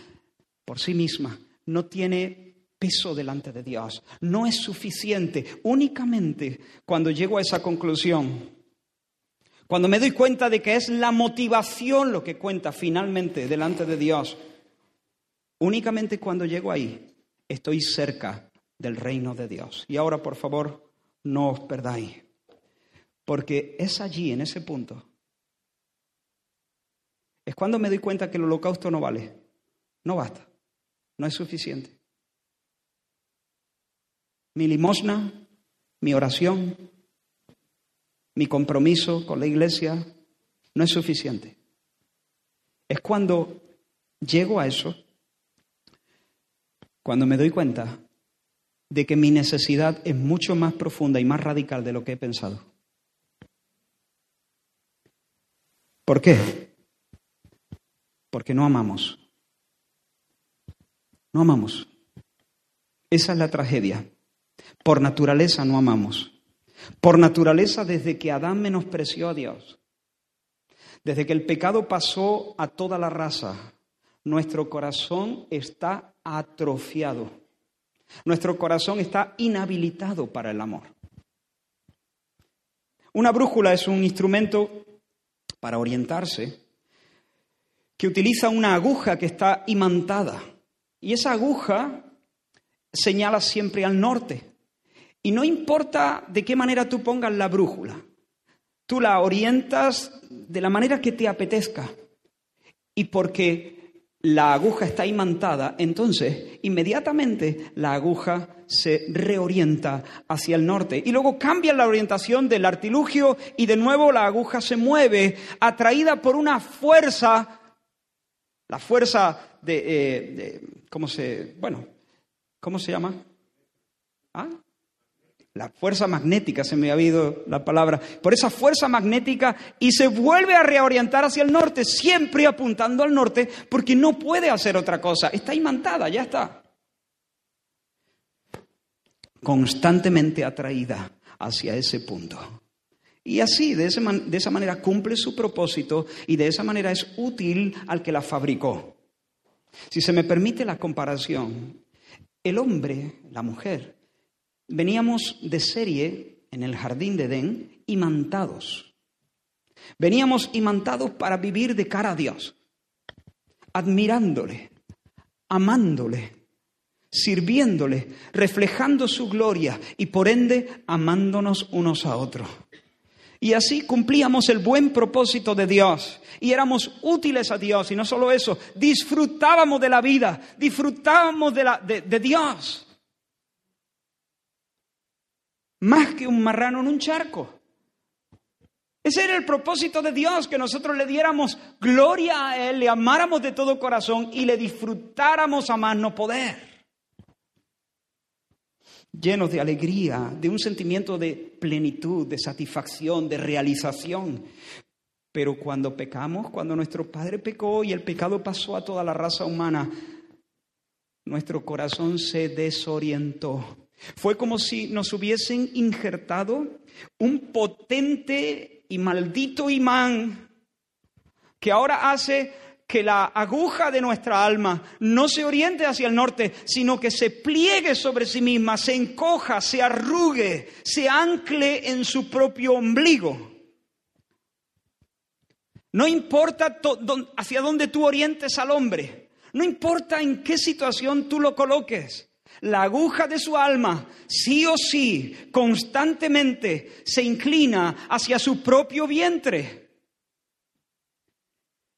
por sí misma, no tiene peso delante de Dios, no es suficiente. Únicamente cuando llego a esa conclusión, cuando me doy cuenta de que es la motivación lo que cuenta finalmente delante de Dios, únicamente cuando llego ahí, estoy cerca del reino de Dios. Y ahora, por favor, no os perdáis. Porque es allí, en ese punto, es cuando me doy cuenta que el holocausto no vale, no basta, no es suficiente. Mi limosna, mi oración, mi compromiso con la iglesia no es suficiente. Es cuando llego a eso, cuando me doy cuenta de que mi necesidad es mucho más profunda y más radical de lo que he pensado. ¿Por qué? Porque no amamos. No amamos. Esa es la tragedia. Por naturaleza no amamos. Por naturaleza desde que Adán menospreció a Dios, desde que el pecado pasó a toda la raza, nuestro corazón está atrofiado nuestro corazón está inhabilitado para el amor. Una brújula es un instrumento para orientarse que utiliza una aguja que está imantada. Y esa aguja señala siempre al norte. Y no importa de qué manera tú pongas la brújula, tú la orientas de la manera que te apetezca. Y porque la aguja está imantada, entonces inmediatamente la aguja se reorienta hacia el norte y luego cambia la orientación del artilugio y de nuevo la aguja se mueve atraída por una fuerza, la fuerza de, eh, ¿cómo se, bueno, ¿cómo se llama? ¿Ah? la fuerza magnética, se me ha habido la palabra, por esa fuerza magnética y se vuelve a reorientar hacia el norte, siempre apuntando al norte, porque no puede hacer otra cosa, está imantada, ya está. Constantemente atraída hacia ese punto. Y así, de, de esa manera, cumple su propósito y de esa manera es útil al que la fabricó. Si se me permite la comparación, el hombre, la mujer, Veníamos de serie en el jardín de Edén imantados. Veníamos imantados para vivir de cara a Dios, admirándole, amándole, sirviéndole, reflejando su gloria y por ende amándonos unos a otros. Y así cumplíamos el buen propósito de Dios y éramos útiles a Dios. Y no solo eso, disfrutábamos de la vida, disfrutábamos de, la, de Dios más que un marrano en un charco. Ese era el propósito de Dios, que nosotros le diéramos gloria a Él, le amáramos de todo corazón y le disfrutáramos a más no poder. Llenos de alegría, de un sentimiento de plenitud, de satisfacción, de realización. Pero cuando pecamos, cuando nuestro Padre pecó y el pecado pasó a toda la raza humana, nuestro corazón se desorientó. Fue como si nos hubiesen injertado un potente y maldito imán que ahora hace que la aguja de nuestra alma no se oriente hacia el norte, sino que se pliegue sobre sí misma, se encoja, se arrugue, se ancle en su propio ombligo. No importa hacia dónde tú orientes al hombre, no importa en qué situación tú lo coloques, la aguja de su alma, sí o sí, constantemente se inclina hacia su propio vientre.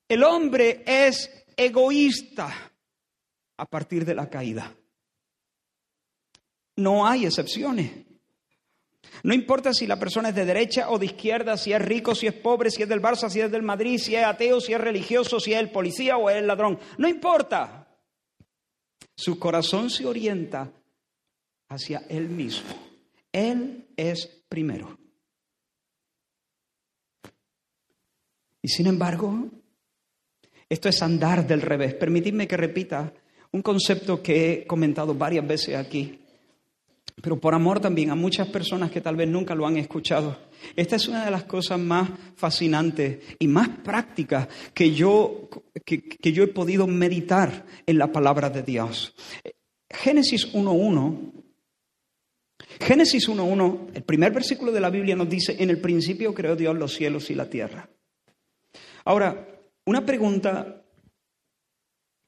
El hombre es egoísta a partir de la caída. No hay excepciones. No importa si la persona es de derecha o de izquierda, si es rico, si es pobre, si es del Barça, si es del Madrid, si es ateo, si es religioso, si es el policía o es el ladrón. No importa. Su corazón se orienta hacia Él mismo. Él es primero. Y sin embargo, esto es andar del revés. Permitidme que repita un concepto que he comentado varias veces aquí pero por amor también a muchas personas que tal vez nunca lo han escuchado. Esta es una de las cosas más fascinantes y más prácticas que yo, que, yo he podido meditar en la palabra de Dios. Génesis 1.1. Génesis 1.1, el primer versículo de la Biblia nos dice, en el principio creó Dios los cielos y la tierra. Ahora, una pregunta,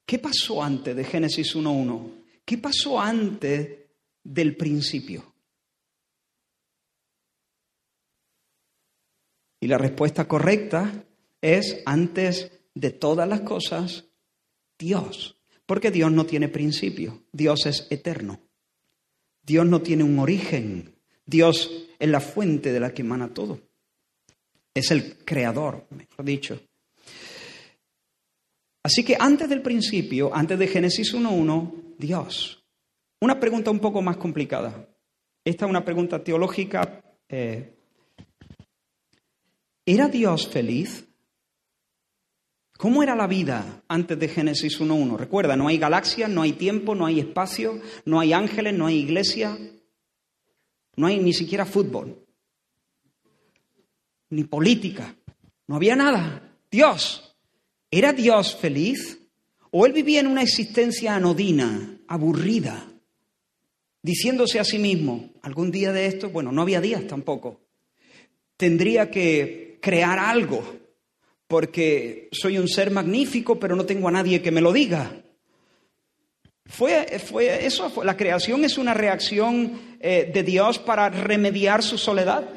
¿qué pasó antes de Génesis 1.1? ¿Qué pasó antes del principio? Y la respuesta correcta es, antes de todas las cosas, Dios. Porque Dios no tiene principio, Dios es eterno. Dios no tiene un origen, Dios es la fuente de la que emana todo. Es el creador, mejor dicho. Así que antes del principio, antes de Génesis 1.1, Dios. Una pregunta un poco más complicada. Esta es una pregunta teológica. Eh, ¿Era Dios feliz? ¿Cómo era la vida antes de Génesis 1.1? Recuerda, no hay galaxias, no hay tiempo, no hay espacio, no hay ángeles, no hay iglesia, no hay ni siquiera fútbol, ni política, no había nada. Dios, ¿era Dios feliz? ¿O él vivía en una existencia anodina, aburrida? diciéndose a sí mismo, algún día de esto, bueno, no había días tampoco, tendría que crear algo, porque soy un ser magnífico, pero no tengo a nadie que me lo diga. Fue, fue eso, la creación es una reacción eh, de Dios para remediar su soledad.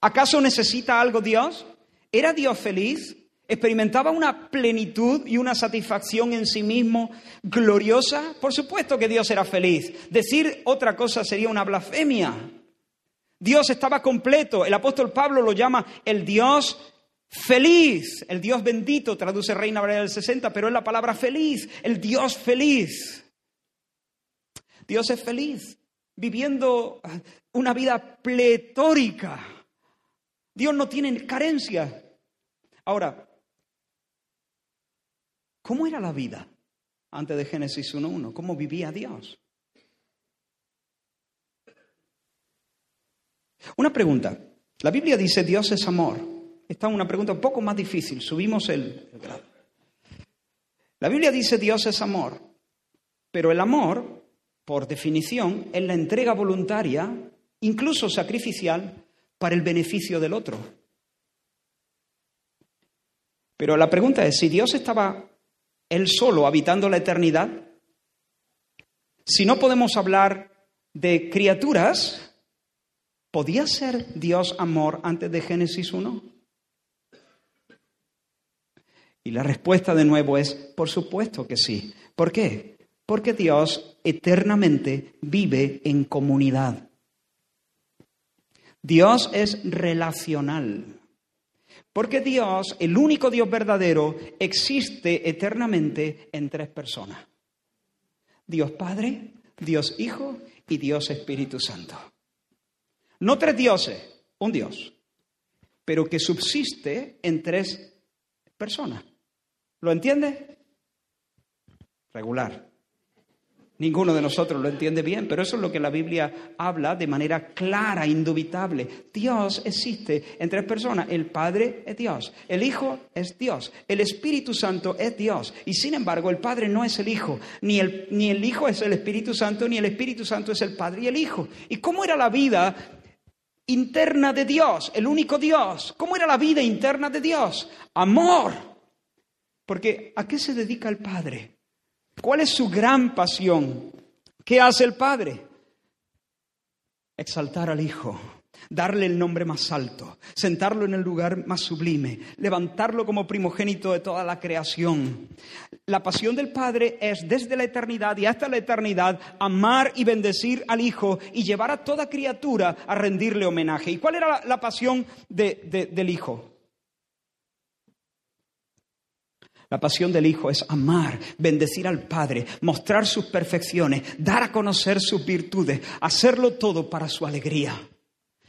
¿Acaso necesita algo Dios? ¿Era Dios feliz? Experimentaba una plenitud y una satisfacción en sí mismo gloriosa, por supuesto que Dios era feliz. Decir otra cosa sería una blasfemia. Dios estaba completo. El apóstol Pablo lo llama el Dios feliz. El Dios bendito, traduce Reina Valera del 60, pero es la palabra feliz. El Dios feliz. Dios es feliz, viviendo una vida pletórica. Dios no tiene carencia. Ahora, ¿Cómo era la vida antes de Génesis 1.1? ¿Cómo vivía Dios? Una pregunta. La Biblia dice Dios es amor. Esta es una pregunta un poco más difícil. Subimos el, grado. La Biblia dice Dios es amor. Pero el amor, por definición, es la entrega voluntaria, incluso sacrificial, para el beneficio del otro. Pero la pregunta es, si Dios estaba él solo habitando la eternidad? Si no podemos hablar de criaturas, ¿podía ser Dios amor antes de Génesis 1? Y la respuesta de nuevo es, por supuesto que sí. ¿Por qué? Porque Dios eternamente vive en comunidad. Dios es relacional. Porque Dios, el único Dios verdadero, existe eternamente en tres personas. Dios Padre, Dios Hijo y Dios Espíritu Santo. No tres dioses, un Dios, pero que subsiste en tres personas. ¿Lo entiende? Regular. Ninguno de nosotros lo entiende bien, pero eso es lo que la Biblia habla de manera clara, indubitable. Dios existe en tres personas. El Padre es Dios, el Hijo es Dios, el Espíritu Santo es Dios. Y sin embargo, el Padre no es el Hijo, ni el, ni el Hijo es el Espíritu Santo, ni el Espíritu Santo es el Padre y el Hijo. ¿Y cómo era la vida interna de Dios, el único Dios? ¿Cómo era la vida interna de Dios? Amor. Porque ¿a qué se dedica el Padre? ¿Cuál es su gran pasión? ¿Qué hace el Padre? Exaltar al Hijo, darle el nombre más alto, sentarlo en el lugar más sublime, levantarlo como primogénito de toda la creación. La pasión del Padre es desde la eternidad y hasta la eternidad amar y bendecir al Hijo y llevar a toda criatura a rendirle homenaje. ¿Y cuál era la, pasión del Hijo? La pasión del Hijo es amar, bendecir al Padre, mostrar sus perfecciones, dar a conocer sus virtudes, hacerlo todo para su alegría.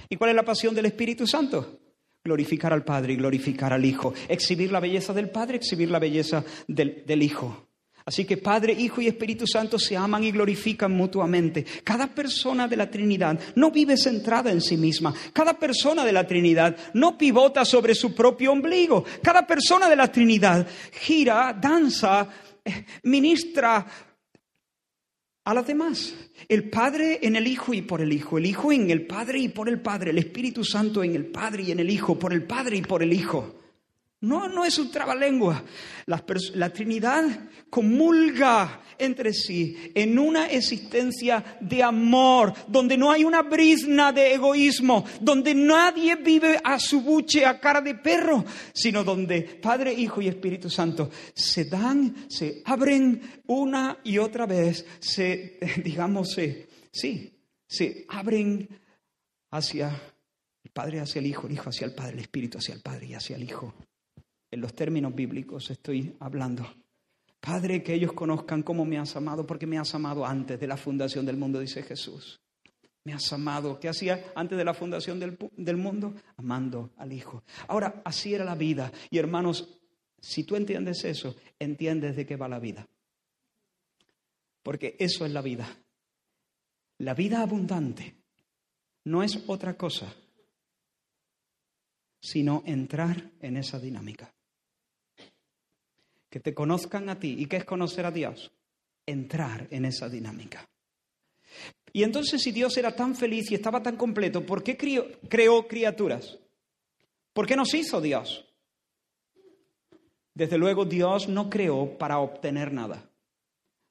¿Y cuál es la pasión del Espíritu Santo? Glorificar al Padre y glorificar al Hijo, exhibir la belleza del Padre, exhibir la belleza del, del Hijo. Así que Padre, Hijo y Espíritu Santo se aman y glorifican mutuamente. Cada persona de la Trinidad no vive centrada en sí misma. Cada persona de la Trinidad no pivota sobre su propio ombligo. Cada persona de la Trinidad gira, danza, eh, ministra a las demás. El Padre en el Hijo y por el Hijo. El Hijo en el Padre y por el Padre. El Espíritu Santo en el Padre y en el Hijo. Por el Padre y por el Hijo. No, no es un trabalengua. La, Trinidad comulga entre sí en una existencia de amor, donde no hay una brisna de egoísmo, donde nadie vive a su buche, a cara de perro, sino donde Padre, Hijo y Espíritu Santo se dan, se abren una y otra vez, se, [laughs] digamos, se, sí, se abren hacia el Padre, hacia el Hijo, el Hijo hacia el Padre, el Espíritu hacia el Padre y hacia el Hijo en los términos bíblicos estoy hablando. Padre, que ellos conozcan cómo me has amado, porque me has amado antes de la fundación del mundo, dice Jesús. Me has amado. ¿Qué hacía antes de la fundación del, del mundo? Amando al Hijo. Ahora, así era la vida. Y hermanos, si tú entiendes eso, entiendes de qué va la vida. Porque eso es la vida. La vida abundante no es otra cosa sino entrar en esa dinámica que te conozcan a ti. ¿Y qué es conocer a Dios? Entrar en esa dinámica. Y entonces si Dios era tan feliz y estaba tan completo, ¿por qué creó, criaturas? ¿Por qué nos hizo Dios? Desde luego Dios no creó para obtener nada.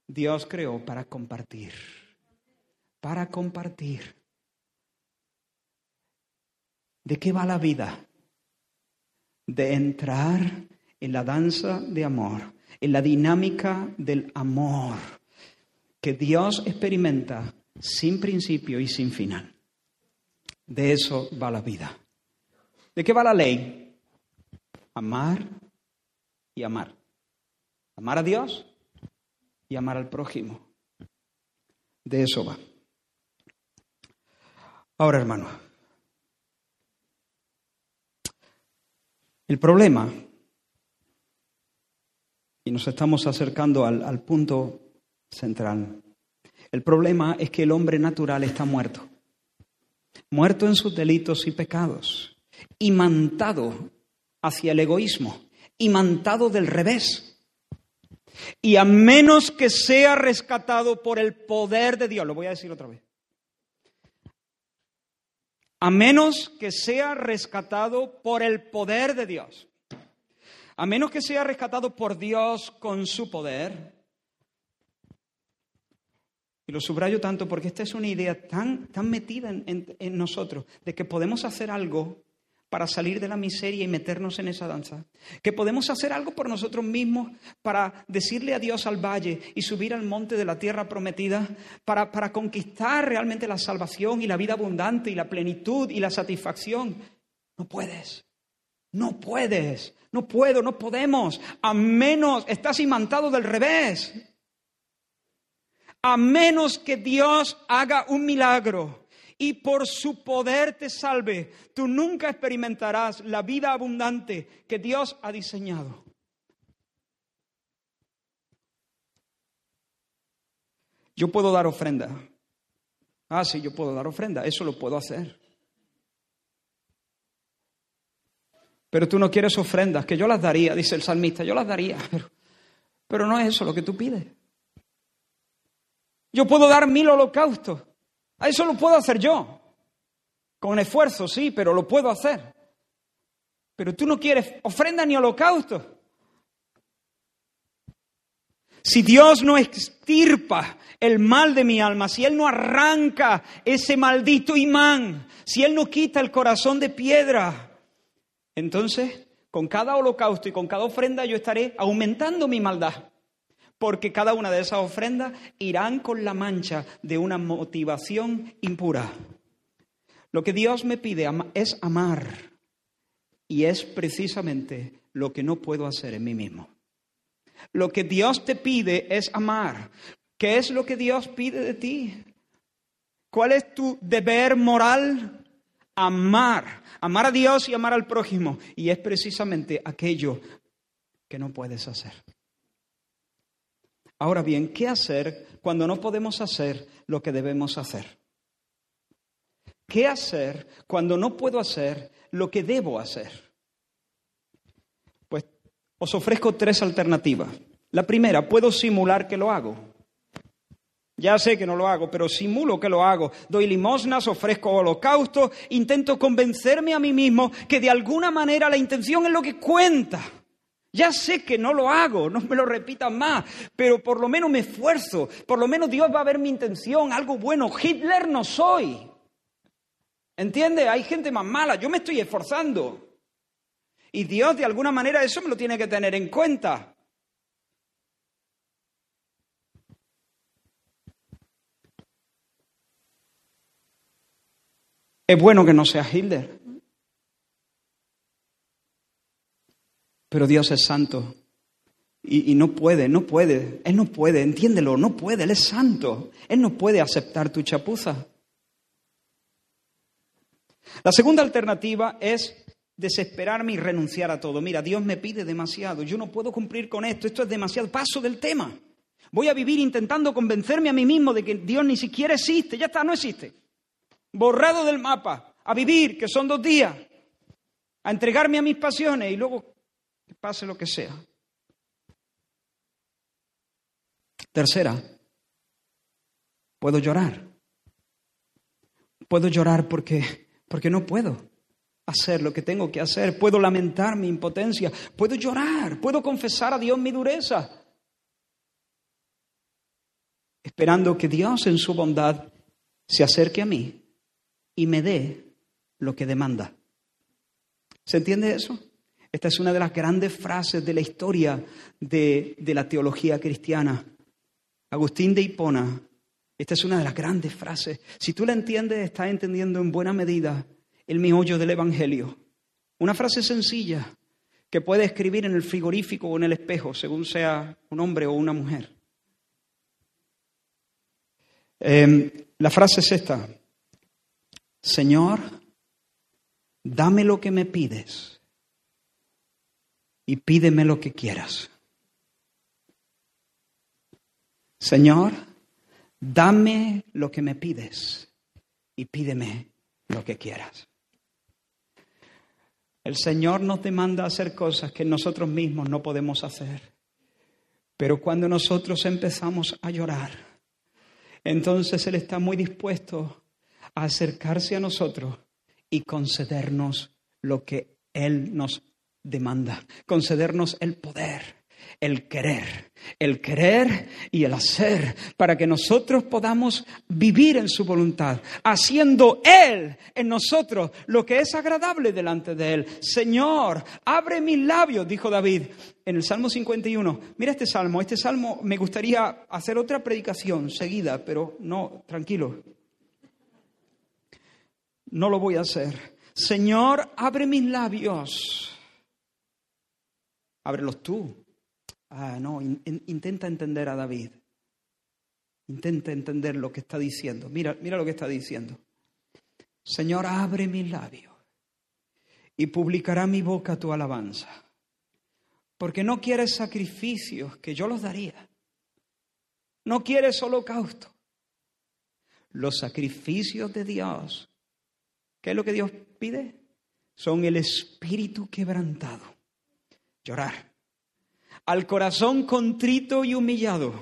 Dios creó para compartir. Para compartir. ¿De qué va la vida? De entrar en la danza de amor, en la dinámica del amor que Dios experimenta sin principio y sin final. De eso va la vida. ¿De qué va la ley? Amar y amar. Amar a Dios y amar al prójimo. De eso va. Ahora, hermano, el problema y nos estamos acercando al, punto central. El problema es que el hombre natural está muerto, muerto en sus delitos y pecados, imantado hacia el egoísmo, imantado del revés. Y a menos que sea rescatado por el poder de Dios, lo voy a decir otra vez, a menos que sea rescatado por el poder de Dios, a menos que sea rescatado por Dios con su poder. Y lo subrayo tanto porque esta es una idea tan, tan metida en, nosotros, de que podemos hacer algo para salir de la miseria y meternos en esa danza. Que podemos hacer algo por nosotros mismos para decirle adiós al valle y subir al monte de la tierra prometida, para, para conquistar realmente la salvación y la vida abundante y la plenitud y la satisfacción. No puedes. No puedes, no puedo, no podemos, a menos estás imantado del revés. A menos que Dios haga un milagro y por su poder te salve, tú nunca experimentarás la vida abundante que Dios ha diseñado. Yo puedo dar ofrenda. Ah, sí, yo puedo dar ofrenda, eso lo puedo hacer. Pero tú no quieres ofrendas, que yo las daría, dice el salmista, yo las daría, [laughs] pero, no es eso lo que tú pides. Yo puedo dar mil holocaustos, a eso lo puedo hacer yo. Con esfuerzo, sí, pero lo puedo hacer. Pero tú no quieres ofrenda ni holocausto. Si Dios no extirpa el mal de mi alma, si Él no arranca ese maldito imán, si Él no quita el corazón de piedra, entonces con cada holocausto y con cada ofrenda yo estaré aumentando mi maldad porque cada una de esas ofrendas irán con la mancha de una motivación impura. Lo que Dios me pide es amar y es precisamente lo que no puedo hacer en mí mismo. Lo que Dios te pide es amar. ¿Qué es lo que Dios pide de ti? ¿Cuál es tu deber moral? Amar. Amar a Dios y amar al prójimo. Y es precisamente aquello que no puedes hacer. Ahora bien, ¿qué hacer cuando no podemos hacer lo que debemos hacer? ¿Qué hacer cuando no puedo hacer lo que debo hacer? Pues os ofrezco tres alternativas. La primera, puedo simular que lo hago. Ya sé que no lo hago, pero simulo que lo hago. Doy limosnas, ofrezco holocausto, intento convencerme a mí mismo que de alguna manera la intención es lo que cuenta. Ya sé que no lo hago, no me lo repitan más, pero por lo menos me esfuerzo, por lo menos Dios va a ver mi intención, algo bueno. Hitler no soy. ¿Entiende? Hay gente más mala, yo me estoy esforzando. Y Dios de alguna manera eso me lo tiene que tener en cuenta. Es bueno que no sea Hitler. Pero Dios es santo. Y, no puede, no puede. Él no puede, entiéndelo, no puede. Él es santo. Él no puede aceptar tu chapuza. La segunda alternativa es desesperarme y renunciar a todo. Mira, Dios me pide demasiado. Yo no puedo cumplir con esto. Esto es demasiado. Paso del tema. Voy a vivir intentando convencerme a mí mismo de que Dios ni siquiera existe. Ya está, no existe. Borrado del mapa. A vivir, que son dos días. A entregarme a mis pasiones y luego pase lo que sea. Tercera, puedo llorar. Puedo llorar porque, porque no puedo hacer lo que tengo que hacer. Puedo lamentar mi impotencia. Puedo llorar. Puedo confesar a Dios mi dureza. Esperando que Dios en su bondad se acerque a mí y me dé lo que demanda. ¿Se entiende eso? Esta es una de las grandes frases de la historia de, la teología cristiana. Agustín de Hipona, esta es una de las grandes frases. Si tú la entiendes, estás entendiendo en buena medida el miollo del Evangelio. Una frase sencilla que puede escribir en el frigorífico o en el espejo, según sea un hombre o una mujer. Em, la frase es esta. Señor, dame lo que me pides y pídeme lo que quieras. Señor, dame lo que me pides y pídeme lo que quieras. El Señor nos demanda hacer cosas que nosotros mismos no podemos hacer. Pero cuando nosotros empezamos a llorar, entonces Él está muy dispuesto acercarse a nosotros y concedernos lo que Él nos demanda, concedernos el poder, el querer, el querer y el hacer, para que nosotros podamos vivir en su voluntad, haciendo Él en nosotros lo que es agradable delante de Él. Señor, abre mis labios, dijo David en el Salmo 51. Mira este salmo, este salmo me gustaría hacer otra predicación seguida, pero no, tranquilo. No lo voy a hacer. Señor, abre mis labios ábrelos tú. Ah, no, intenta entender a David. Intenta entender lo que está diciendo. Mira, mira lo que está diciendo. Señor, abre mis labios y publicará mi boca tu alabanza. Porque no quieres sacrificios que yo los daría. No quieres holocausto. Los sacrificios de Dios, ¿qué es lo que Dios pide? Son el espíritu quebrantado. Llorar. Al corazón contrito y humillado.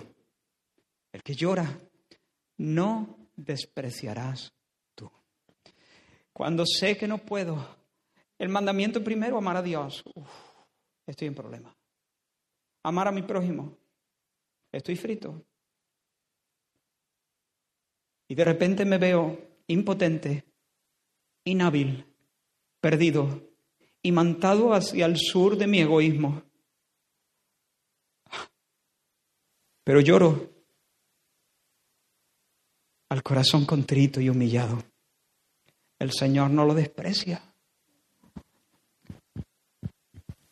El que llora, no despreciarás tú. Cuando sé que no puedo, el mandamiento primero, amar a Dios. estoy en problema. Amar a mi prójimo. Estoy frito. Y de repente me veo impotente, inhábil, perdido, imantado hacia el sur de mi egoísmo. Pero lloro al corazón contrito y humillado. El Señor no lo desprecia.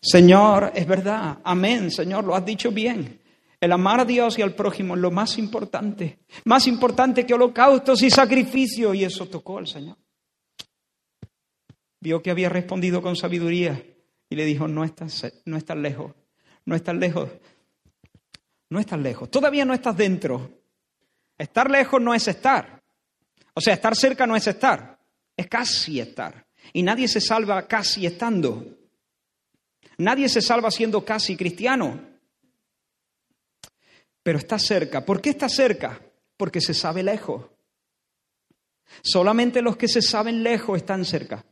Señor, es verdad, amén, Señor, lo has dicho bien. El amar a Dios y al prójimo es lo más importante, más importante que holocaustos y sacrificios, y eso tocó al Señor. Vio que había respondido con sabiduría y le dijo, no estás, no estás lejos, no estás lejos, no estás lejos, todavía no estás dentro. Estar lejos no es estar. O sea, estar cerca no es estar, es casi estar. Y nadie se salva casi estando. Nadie se salva siendo casi cristiano, pero está cerca. ¿Por qué está cerca? Porque se sabe lejos. Solamente los que se saben lejos están cerca.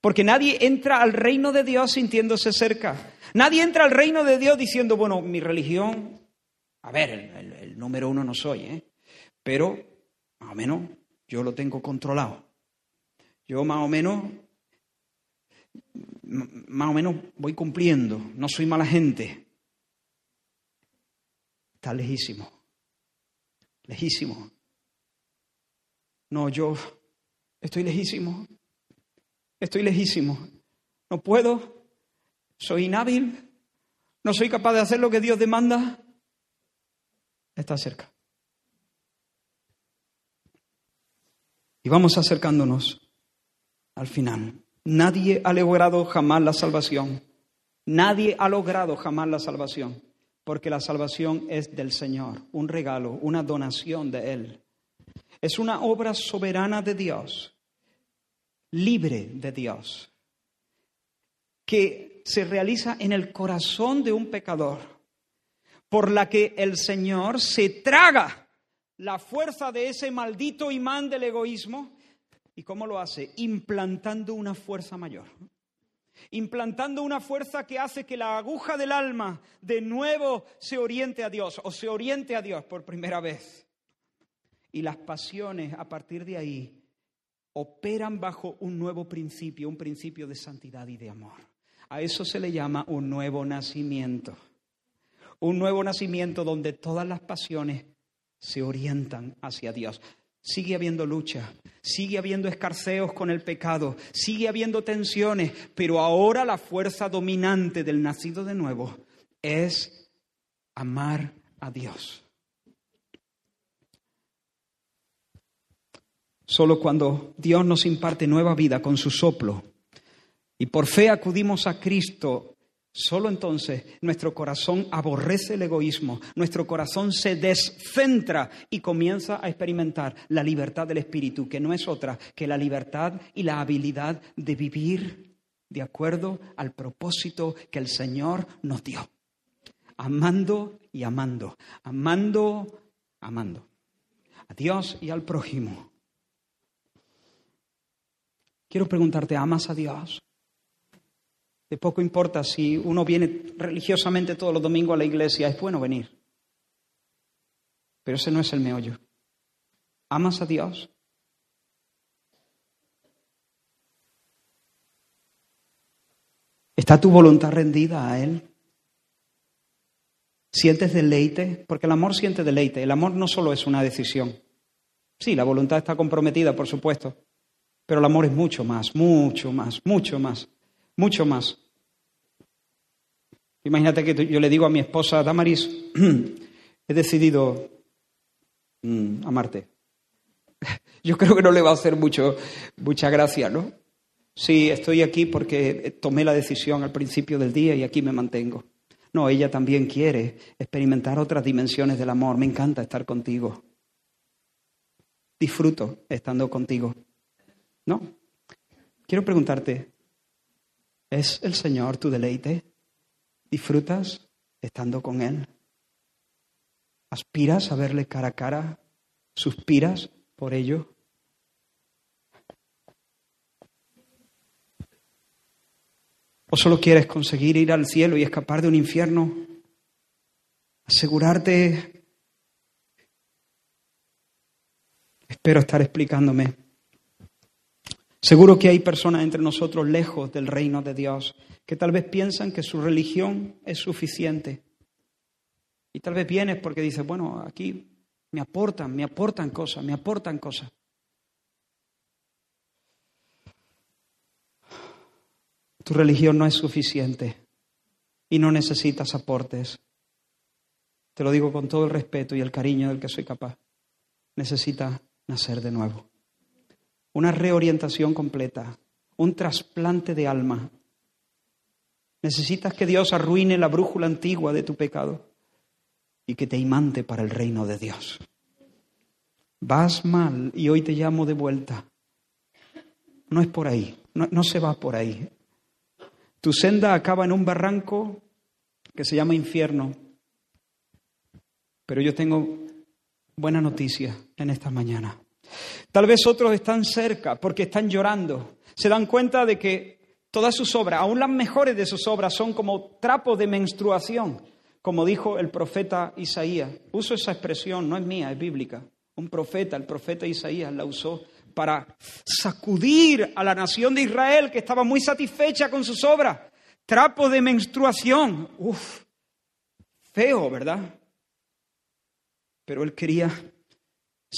Porque nadie entra al reino de Dios sintiéndose cerca. Nadie entra al reino de Dios diciendo, bueno, mi religión, a ver, el, número uno no soy, ¿eh? pero más o menos yo lo tengo controlado. Yo más o menos más o menos voy cumpliendo, no soy mala gente. Está lejísimo, lejísimo. No, yo estoy lejísimo, estoy lejísimo. No puedo, soy inhábil, no soy capaz de hacer lo que Dios demanda. Está cerca. Y vamos acercándonos al final. Nadie ha logrado jamás la salvación. Nadie ha logrado jamás la salvación, porque la salvación es del Señor, un regalo, una donación de Él. Es una obra soberana de Dios, libre de Dios, que se realiza en el corazón de un pecador, por la que el Señor se traga la fuerza de ese maldito imán del egoísmo ¿Y cómo lo hace? Implantando una fuerza mayor. Implantando una fuerza que hace que la aguja del alma de nuevo se oriente a Dios o se oriente a Dios por primera vez. Y las pasiones a partir de ahí operan bajo un nuevo principio, un principio de santidad y de amor. A eso se le llama un nuevo nacimiento. Un nuevo nacimiento donde todas las pasiones se orientan hacia Dios. Sigue habiendo lucha, sigue habiendo escarceos con el pecado, sigue habiendo tensiones, pero ahora la fuerza dominante del nacido de nuevo es amar a Dios. Solo cuando Dios nos imparte nueva vida con su soplo y por fe acudimos a Cristo Solo entonces nuestro corazón aborrece el egoísmo, nuestro corazón se descentra y comienza a experimentar la libertad del Espíritu, que no es otra que la libertad y la habilidad de vivir de acuerdo al propósito que el Señor nos dio. Amando y amando, amando, amando. A Dios y al prójimo. Quiero preguntarte, ¿amas a Dios? De poco importa si uno viene religiosamente todos los domingos a la iglesia, es bueno venir. Pero ese no es el meollo. ¿Amas a Dios? ¿Está tu voluntad rendida a Él? ¿Sientes deleite? Porque el amor siente deleite. El amor no solo es una decisión. Sí, la voluntad está comprometida, por supuesto. Pero el amor es mucho más, mucho más, mucho más mucho más. Imagínate que yo le digo a mi esposa Damaris, [clears throat] he decidido mm, amarte. [laughs] Yo creo que no le va a hacer mucho, mucha gracia, ¿no? Sí, estoy aquí porque tomé la decisión al principio del día y aquí me mantengo. No, ella también quiere experimentar otras dimensiones del amor. Me encanta estar contigo. Disfruto estando contigo. No. Quiero preguntarte, ¿es el Señor tu deleite? ¿Disfrutas estando con Él? ¿Aspiras a verle cara a cara? ¿Suspiras por ello? ¿O solo quieres conseguir ir al cielo y escapar de un infierno? Asegurarte... Espero estar explicándome. Seguro que hay personas entre nosotros lejos del reino de Dios que tal vez piensan que su religión es suficiente. Y tal vez vienes porque dices, bueno, aquí me aportan, me aportan cosas, me aportan cosas. Tu religión no es suficiente y no necesitas aportes. Te lo digo con todo el respeto y el cariño del que soy capaz. Necesita nacer de nuevo. Una reorientación completa, un trasplante de alma. Necesitas que Dios arruine la brújula antigua de tu pecado y que te imante para el reino de Dios. Vas mal y hoy te llamo de vuelta. No es por ahí, no, no se va por ahí. Tu senda acaba en un barranco que se llama infierno. Pero yo tengo buena noticia en esta mañana. Tal vez otros están cerca porque están llorando. Se dan cuenta de que todas sus obras, aún las mejores de sus obras, son como trapos de menstruación, como dijo el profeta Isaías. Uso esa expresión, no es mía, es bíblica. Un profeta, el profeta Isaías, la usó para sacudir a la nación de Israel que estaba muy satisfecha con sus obras. Trapo de menstruación. Uf, feo, ¿verdad? Pero él quería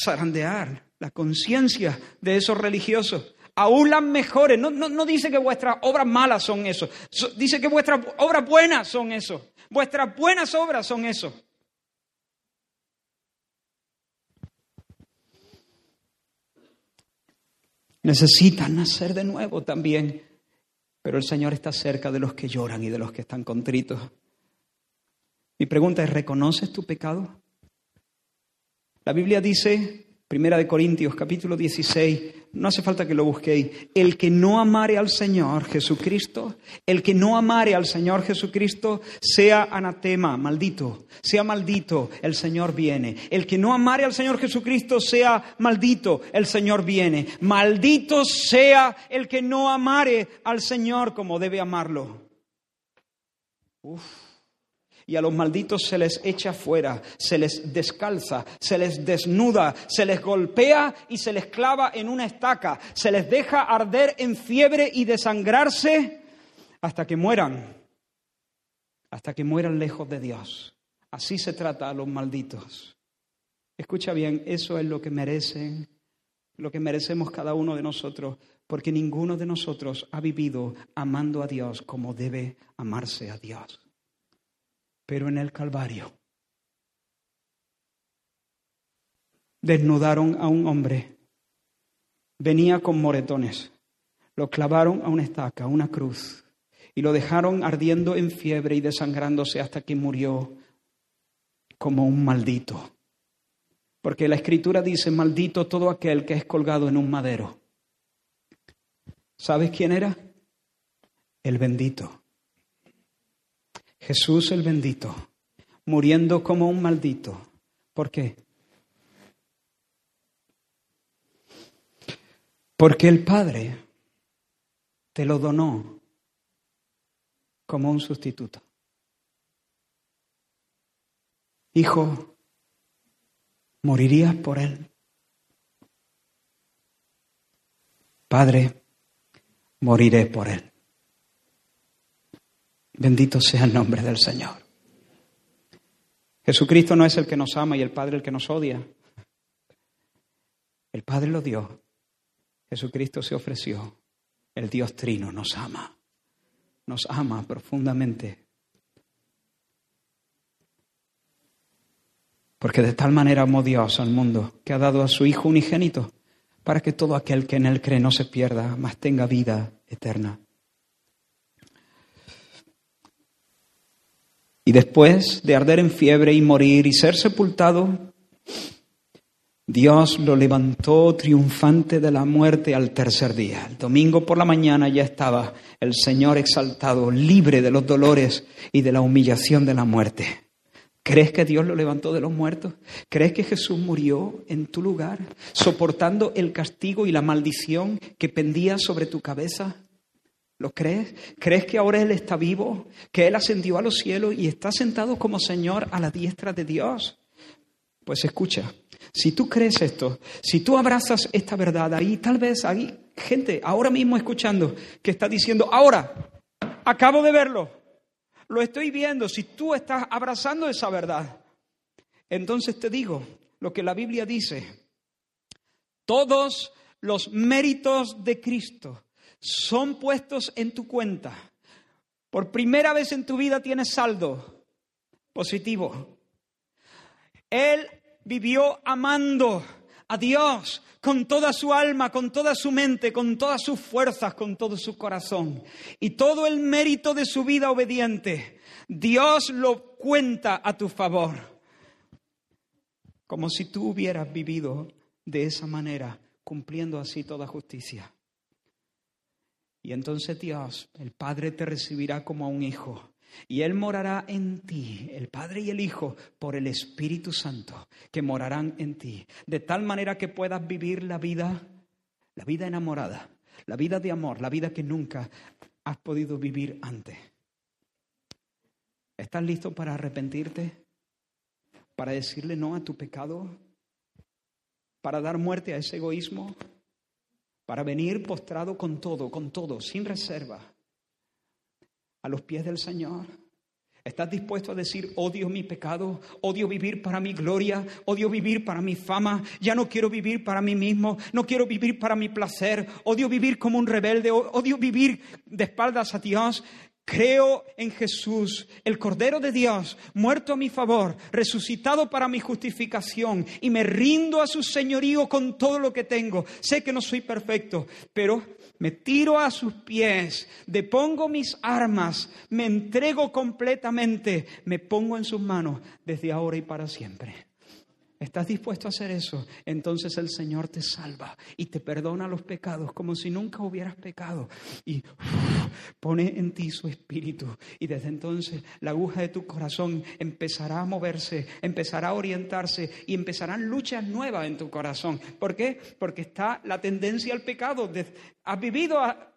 zarandear la conciencia de esos religiosos. Aún las mejores. No, no, dice que vuestras obras malas son eso. Dice que vuestras obras buenas son eso. Vuestras buenas obras son eso. necesitan nacer de nuevo también. Pero el Señor está cerca de los que lloran y de los que están contritos. Mi pregunta es, ¿reconoces tu pecado? La Biblia dice Primera de Corintios, capítulo 16, no hace falta que lo busquéis. El que no amare al Señor Jesucristo, el que no amare al Señor Jesucristo, sea anatema, maldito, sea maldito, el Señor viene. El que no amare al Señor Jesucristo, sea maldito, el Señor viene. Maldito sea el que no amare al Señor como debe amarlo. Uf y a los malditos se les echa fuera, se les descalza, se les desnuda, se les golpea y se les clava en una estaca, se les deja arder en fiebre y desangrarse hasta que mueran, hasta que mueran lejos de Dios. Así se trata a los malditos. Escucha bien, eso es lo que merecen, lo que merecemos cada uno de nosotros, porque ninguno de nosotros ha vivido amando a Dios como debe amarse a Dios pero en el Calvario. Desnudaron a un hombre, venía con moretones, lo clavaron a una estaca, a una cruz, y lo dejaron ardiendo en fiebre y desangrándose hasta que murió como un maldito. Porque la escritura dice, maldito todo aquel que es colgado en un madero. ¿Sabes quién era? El bendito. Jesús el bendito, muriendo como un maldito. ¿Por qué? Porque el Padre te lo donó como un sustituto. Hijo, morirías por él. Padre, moriré por él. Bendito sea el nombre del Señor. Jesucristo no es el que nos ama y el Padre el que nos odia. El Padre lo dio. Jesucristo se ofreció. El Dios Trino nos ama. Nos ama profundamente. Porque de tal manera amó Dios al mundo que ha dado a su Hijo unigénito para que todo aquel que en él cree no se pierda, mas tenga vida eterna. Y después de arder en fiebre y morir y ser sepultado, Dios lo levantó triunfante de la muerte al tercer día. El domingo por la mañana ya estaba el Señor exaltado, libre de los dolores y de la humillación de la muerte. ¿Crees que Dios lo levantó de los muertos? ¿Crees que Jesús murió en tu lugar, soportando el castigo y la maldición que pendía sobre tu cabeza? ¿Lo crees? ¿Crees que ahora Él está vivo? ¿Que Él ascendió a los cielos y está sentado como Señor a la diestra de Dios? Pues escucha, si tú crees esto, si tú abrazas esta verdad, ahí tal vez hay gente ahora mismo escuchando que está diciendo, ahora, acabo de verlo, lo estoy viendo, si tú estás abrazando esa verdad, entonces te digo lo que la Biblia dice. Todos los méritos de Cristo son puestos en tu cuenta. Por primera vez en tu vida tienes saldo positivo. Él vivió amando a Dios con toda su alma, con toda su mente, con todas sus fuerzas, con todo su corazón. Y todo el mérito de su vida obediente, Dios lo cuenta a tu favor. Como si tú hubieras vivido de esa manera, cumpliendo así toda justicia. Y entonces Dios, el Padre, te recibirá como a un hijo y Él morará en ti, el Padre y el Hijo, por el Espíritu Santo, que morarán en ti, de tal manera que puedas vivir la vida, la vida enamorada, la vida de amor, la vida que nunca has podido vivir antes. ¿Estás listo para arrepentirte? ¿Para decirle no a tu pecado? ¿Para dar muerte a ese egoísmo? ¿Para venir postrado con todo, con todo, sin reserva? a los pies del Señor? ¿Estás dispuesto a decir, odio mi pecado, odio vivir para mi gloria, odio vivir para mi fama, ya no quiero vivir para mí mismo, no quiero vivir para mi placer, odio vivir como un rebelde, odio vivir de espaldas a Dios? Creo en Jesús, el Cordero de Dios, muerto a mi favor, resucitado para mi justificación, y me rindo a su señorío con todo lo que tengo. Sé que no soy perfecto, pero me tiro a sus pies, depongo mis armas, me entrego completamente, me pongo en sus manos desde ahora y para siempre. ¿Estás dispuesto a hacer eso? Entonces el Señor te salva y te perdona los pecados como si nunca hubieras pecado y pone en ti su espíritu. Y desde entonces la aguja de tu corazón empezará a moverse, empezará a orientarse y empezarán luchas nuevas en tu corazón. ¿Por qué? Porque está la tendencia al pecado. Has vivido a,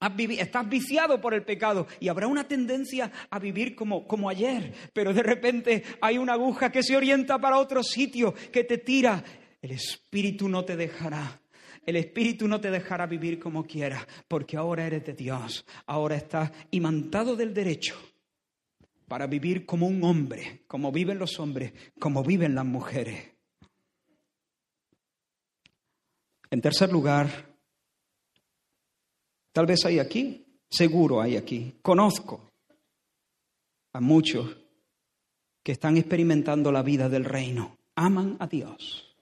Estás viciado por el pecado y habrá una tendencia a vivir como, como ayer, pero de repente hay una aguja que se orienta para otro sitio, que te tira. El Espíritu no te dejará. El Espíritu no te dejará vivir como quieras, porque ahora eres de Dios. Ahora estás imantado del derecho para vivir como un hombre, como viven los hombres, como viven las mujeres. En tercer lugar, Tal vez hay aquí, seguro hay aquí. Conozco a muchos que están experimentando la vida del reino. Aman a Dios.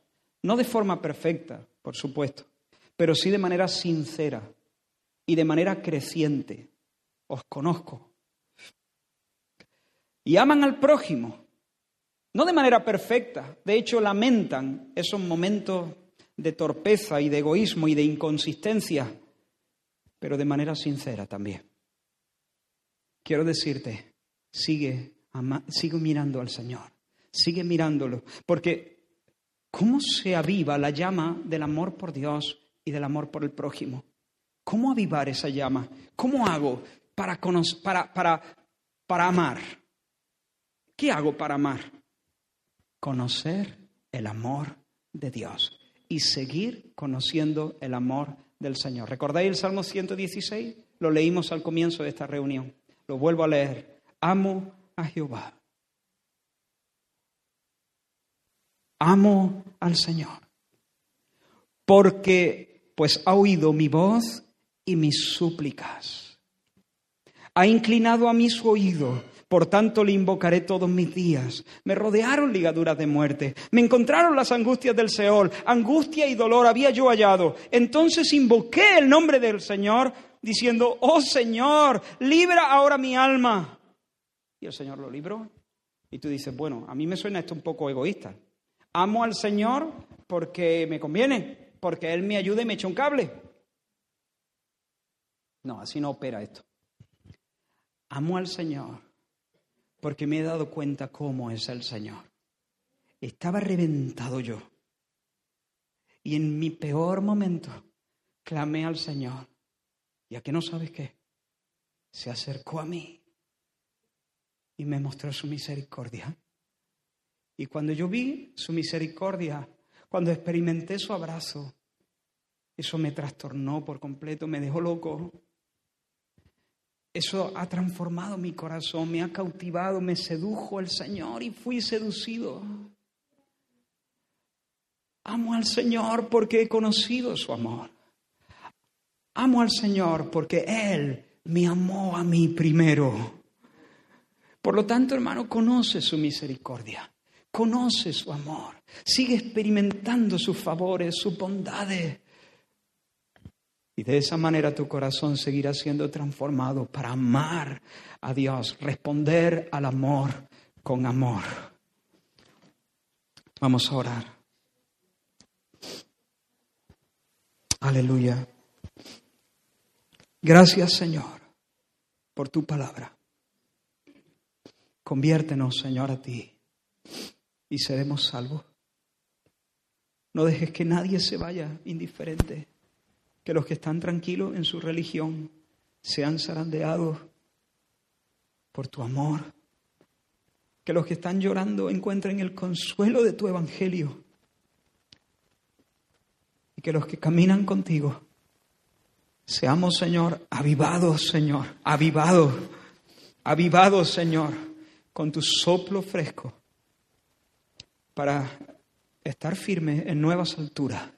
No de forma perfecta, por supuesto, pero sí de manera sincera y de manera creciente. Os conozco. Y aman al prójimo. No de manera perfecta. De hecho, lamentan esos momentos de torpeza y de egoísmo y de inconsistencia pero de manera sincera también. Quiero decirte, sigue, sigue mirando al Señor, sigue mirándolo, porque ¿cómo se aviva la llama del amor por Dios y del amor por el prójimo? ¿Cómo avivar esa llama? ¿Cómo hago para, para, para, para amar? ¿Qué hago para amar? Conocer el amor de Dios y seguir conociendo el amor del Señor. ¿Recordáis el Salmo 116? Lo leímos al comienzo de esta reunión. Lo vuelvo a leer. Amo a Jehová. Amo al Señor. Porque pues ha oído mi voz y mis súplicas. Ha inclinado a mí su oído Por tanto le invocaré todos mis días. Me rodearon ligaduras de muerte. Me encontraron las angustias del Seol. Angustia y dolor había yo hallado. Entonces invoqué el nombre del Señor diciendo, oh Señor, libra ahora mi alma. Y el Señor lo libró. Y tú dices, bueno, a mí me suena esto un poco egoísta. Amo al Señor porque me conviene, porque Él me ayuda y me echa un cable. No, así no opera esto. Amo al Señor porque me he dado cuenta cómo es el Señor. Estaba reventado yo. Y en mi peor momento clamé al Señor. ¿Y a qué no sabes qué? Se acercó a mí y me mostró su misericordia. Y cuando yo vi su misericordia, cuando experimenté su abrazo, eso me trastornó por completo, me dejó loco. Eso ha transformado mi corazón, me ha cautivado, me sedujo el Señor y fui seducido. Amo al Señor porque he conocido su amor. Amo al Señor porque Él me amó a mí primero. Por lo tanto, hermano, conoce su misericordia, conoce su amor, sigue experimentando sus favores, sus bondades. Y de esa manera tu corazón seguirá siendo transformado para amar a Dios, responder al amor con amor. Vamos a orar. Aleluya. Gracias Señor por tu palabra. Conviértenos, Señor, a ti y seremos salvos. No dejes que nadie se vaya indiferente que los que están tranquilos en su religión sean zarandeados por tu amor. Que los que están llorando encuentren el consuelo de tu evangelio. Y que los que caminan contigo seamos, Señor, avivados, Señor, avivados, avivados, Señor, con tu soplo fresco para estar firmes en nuevas alturas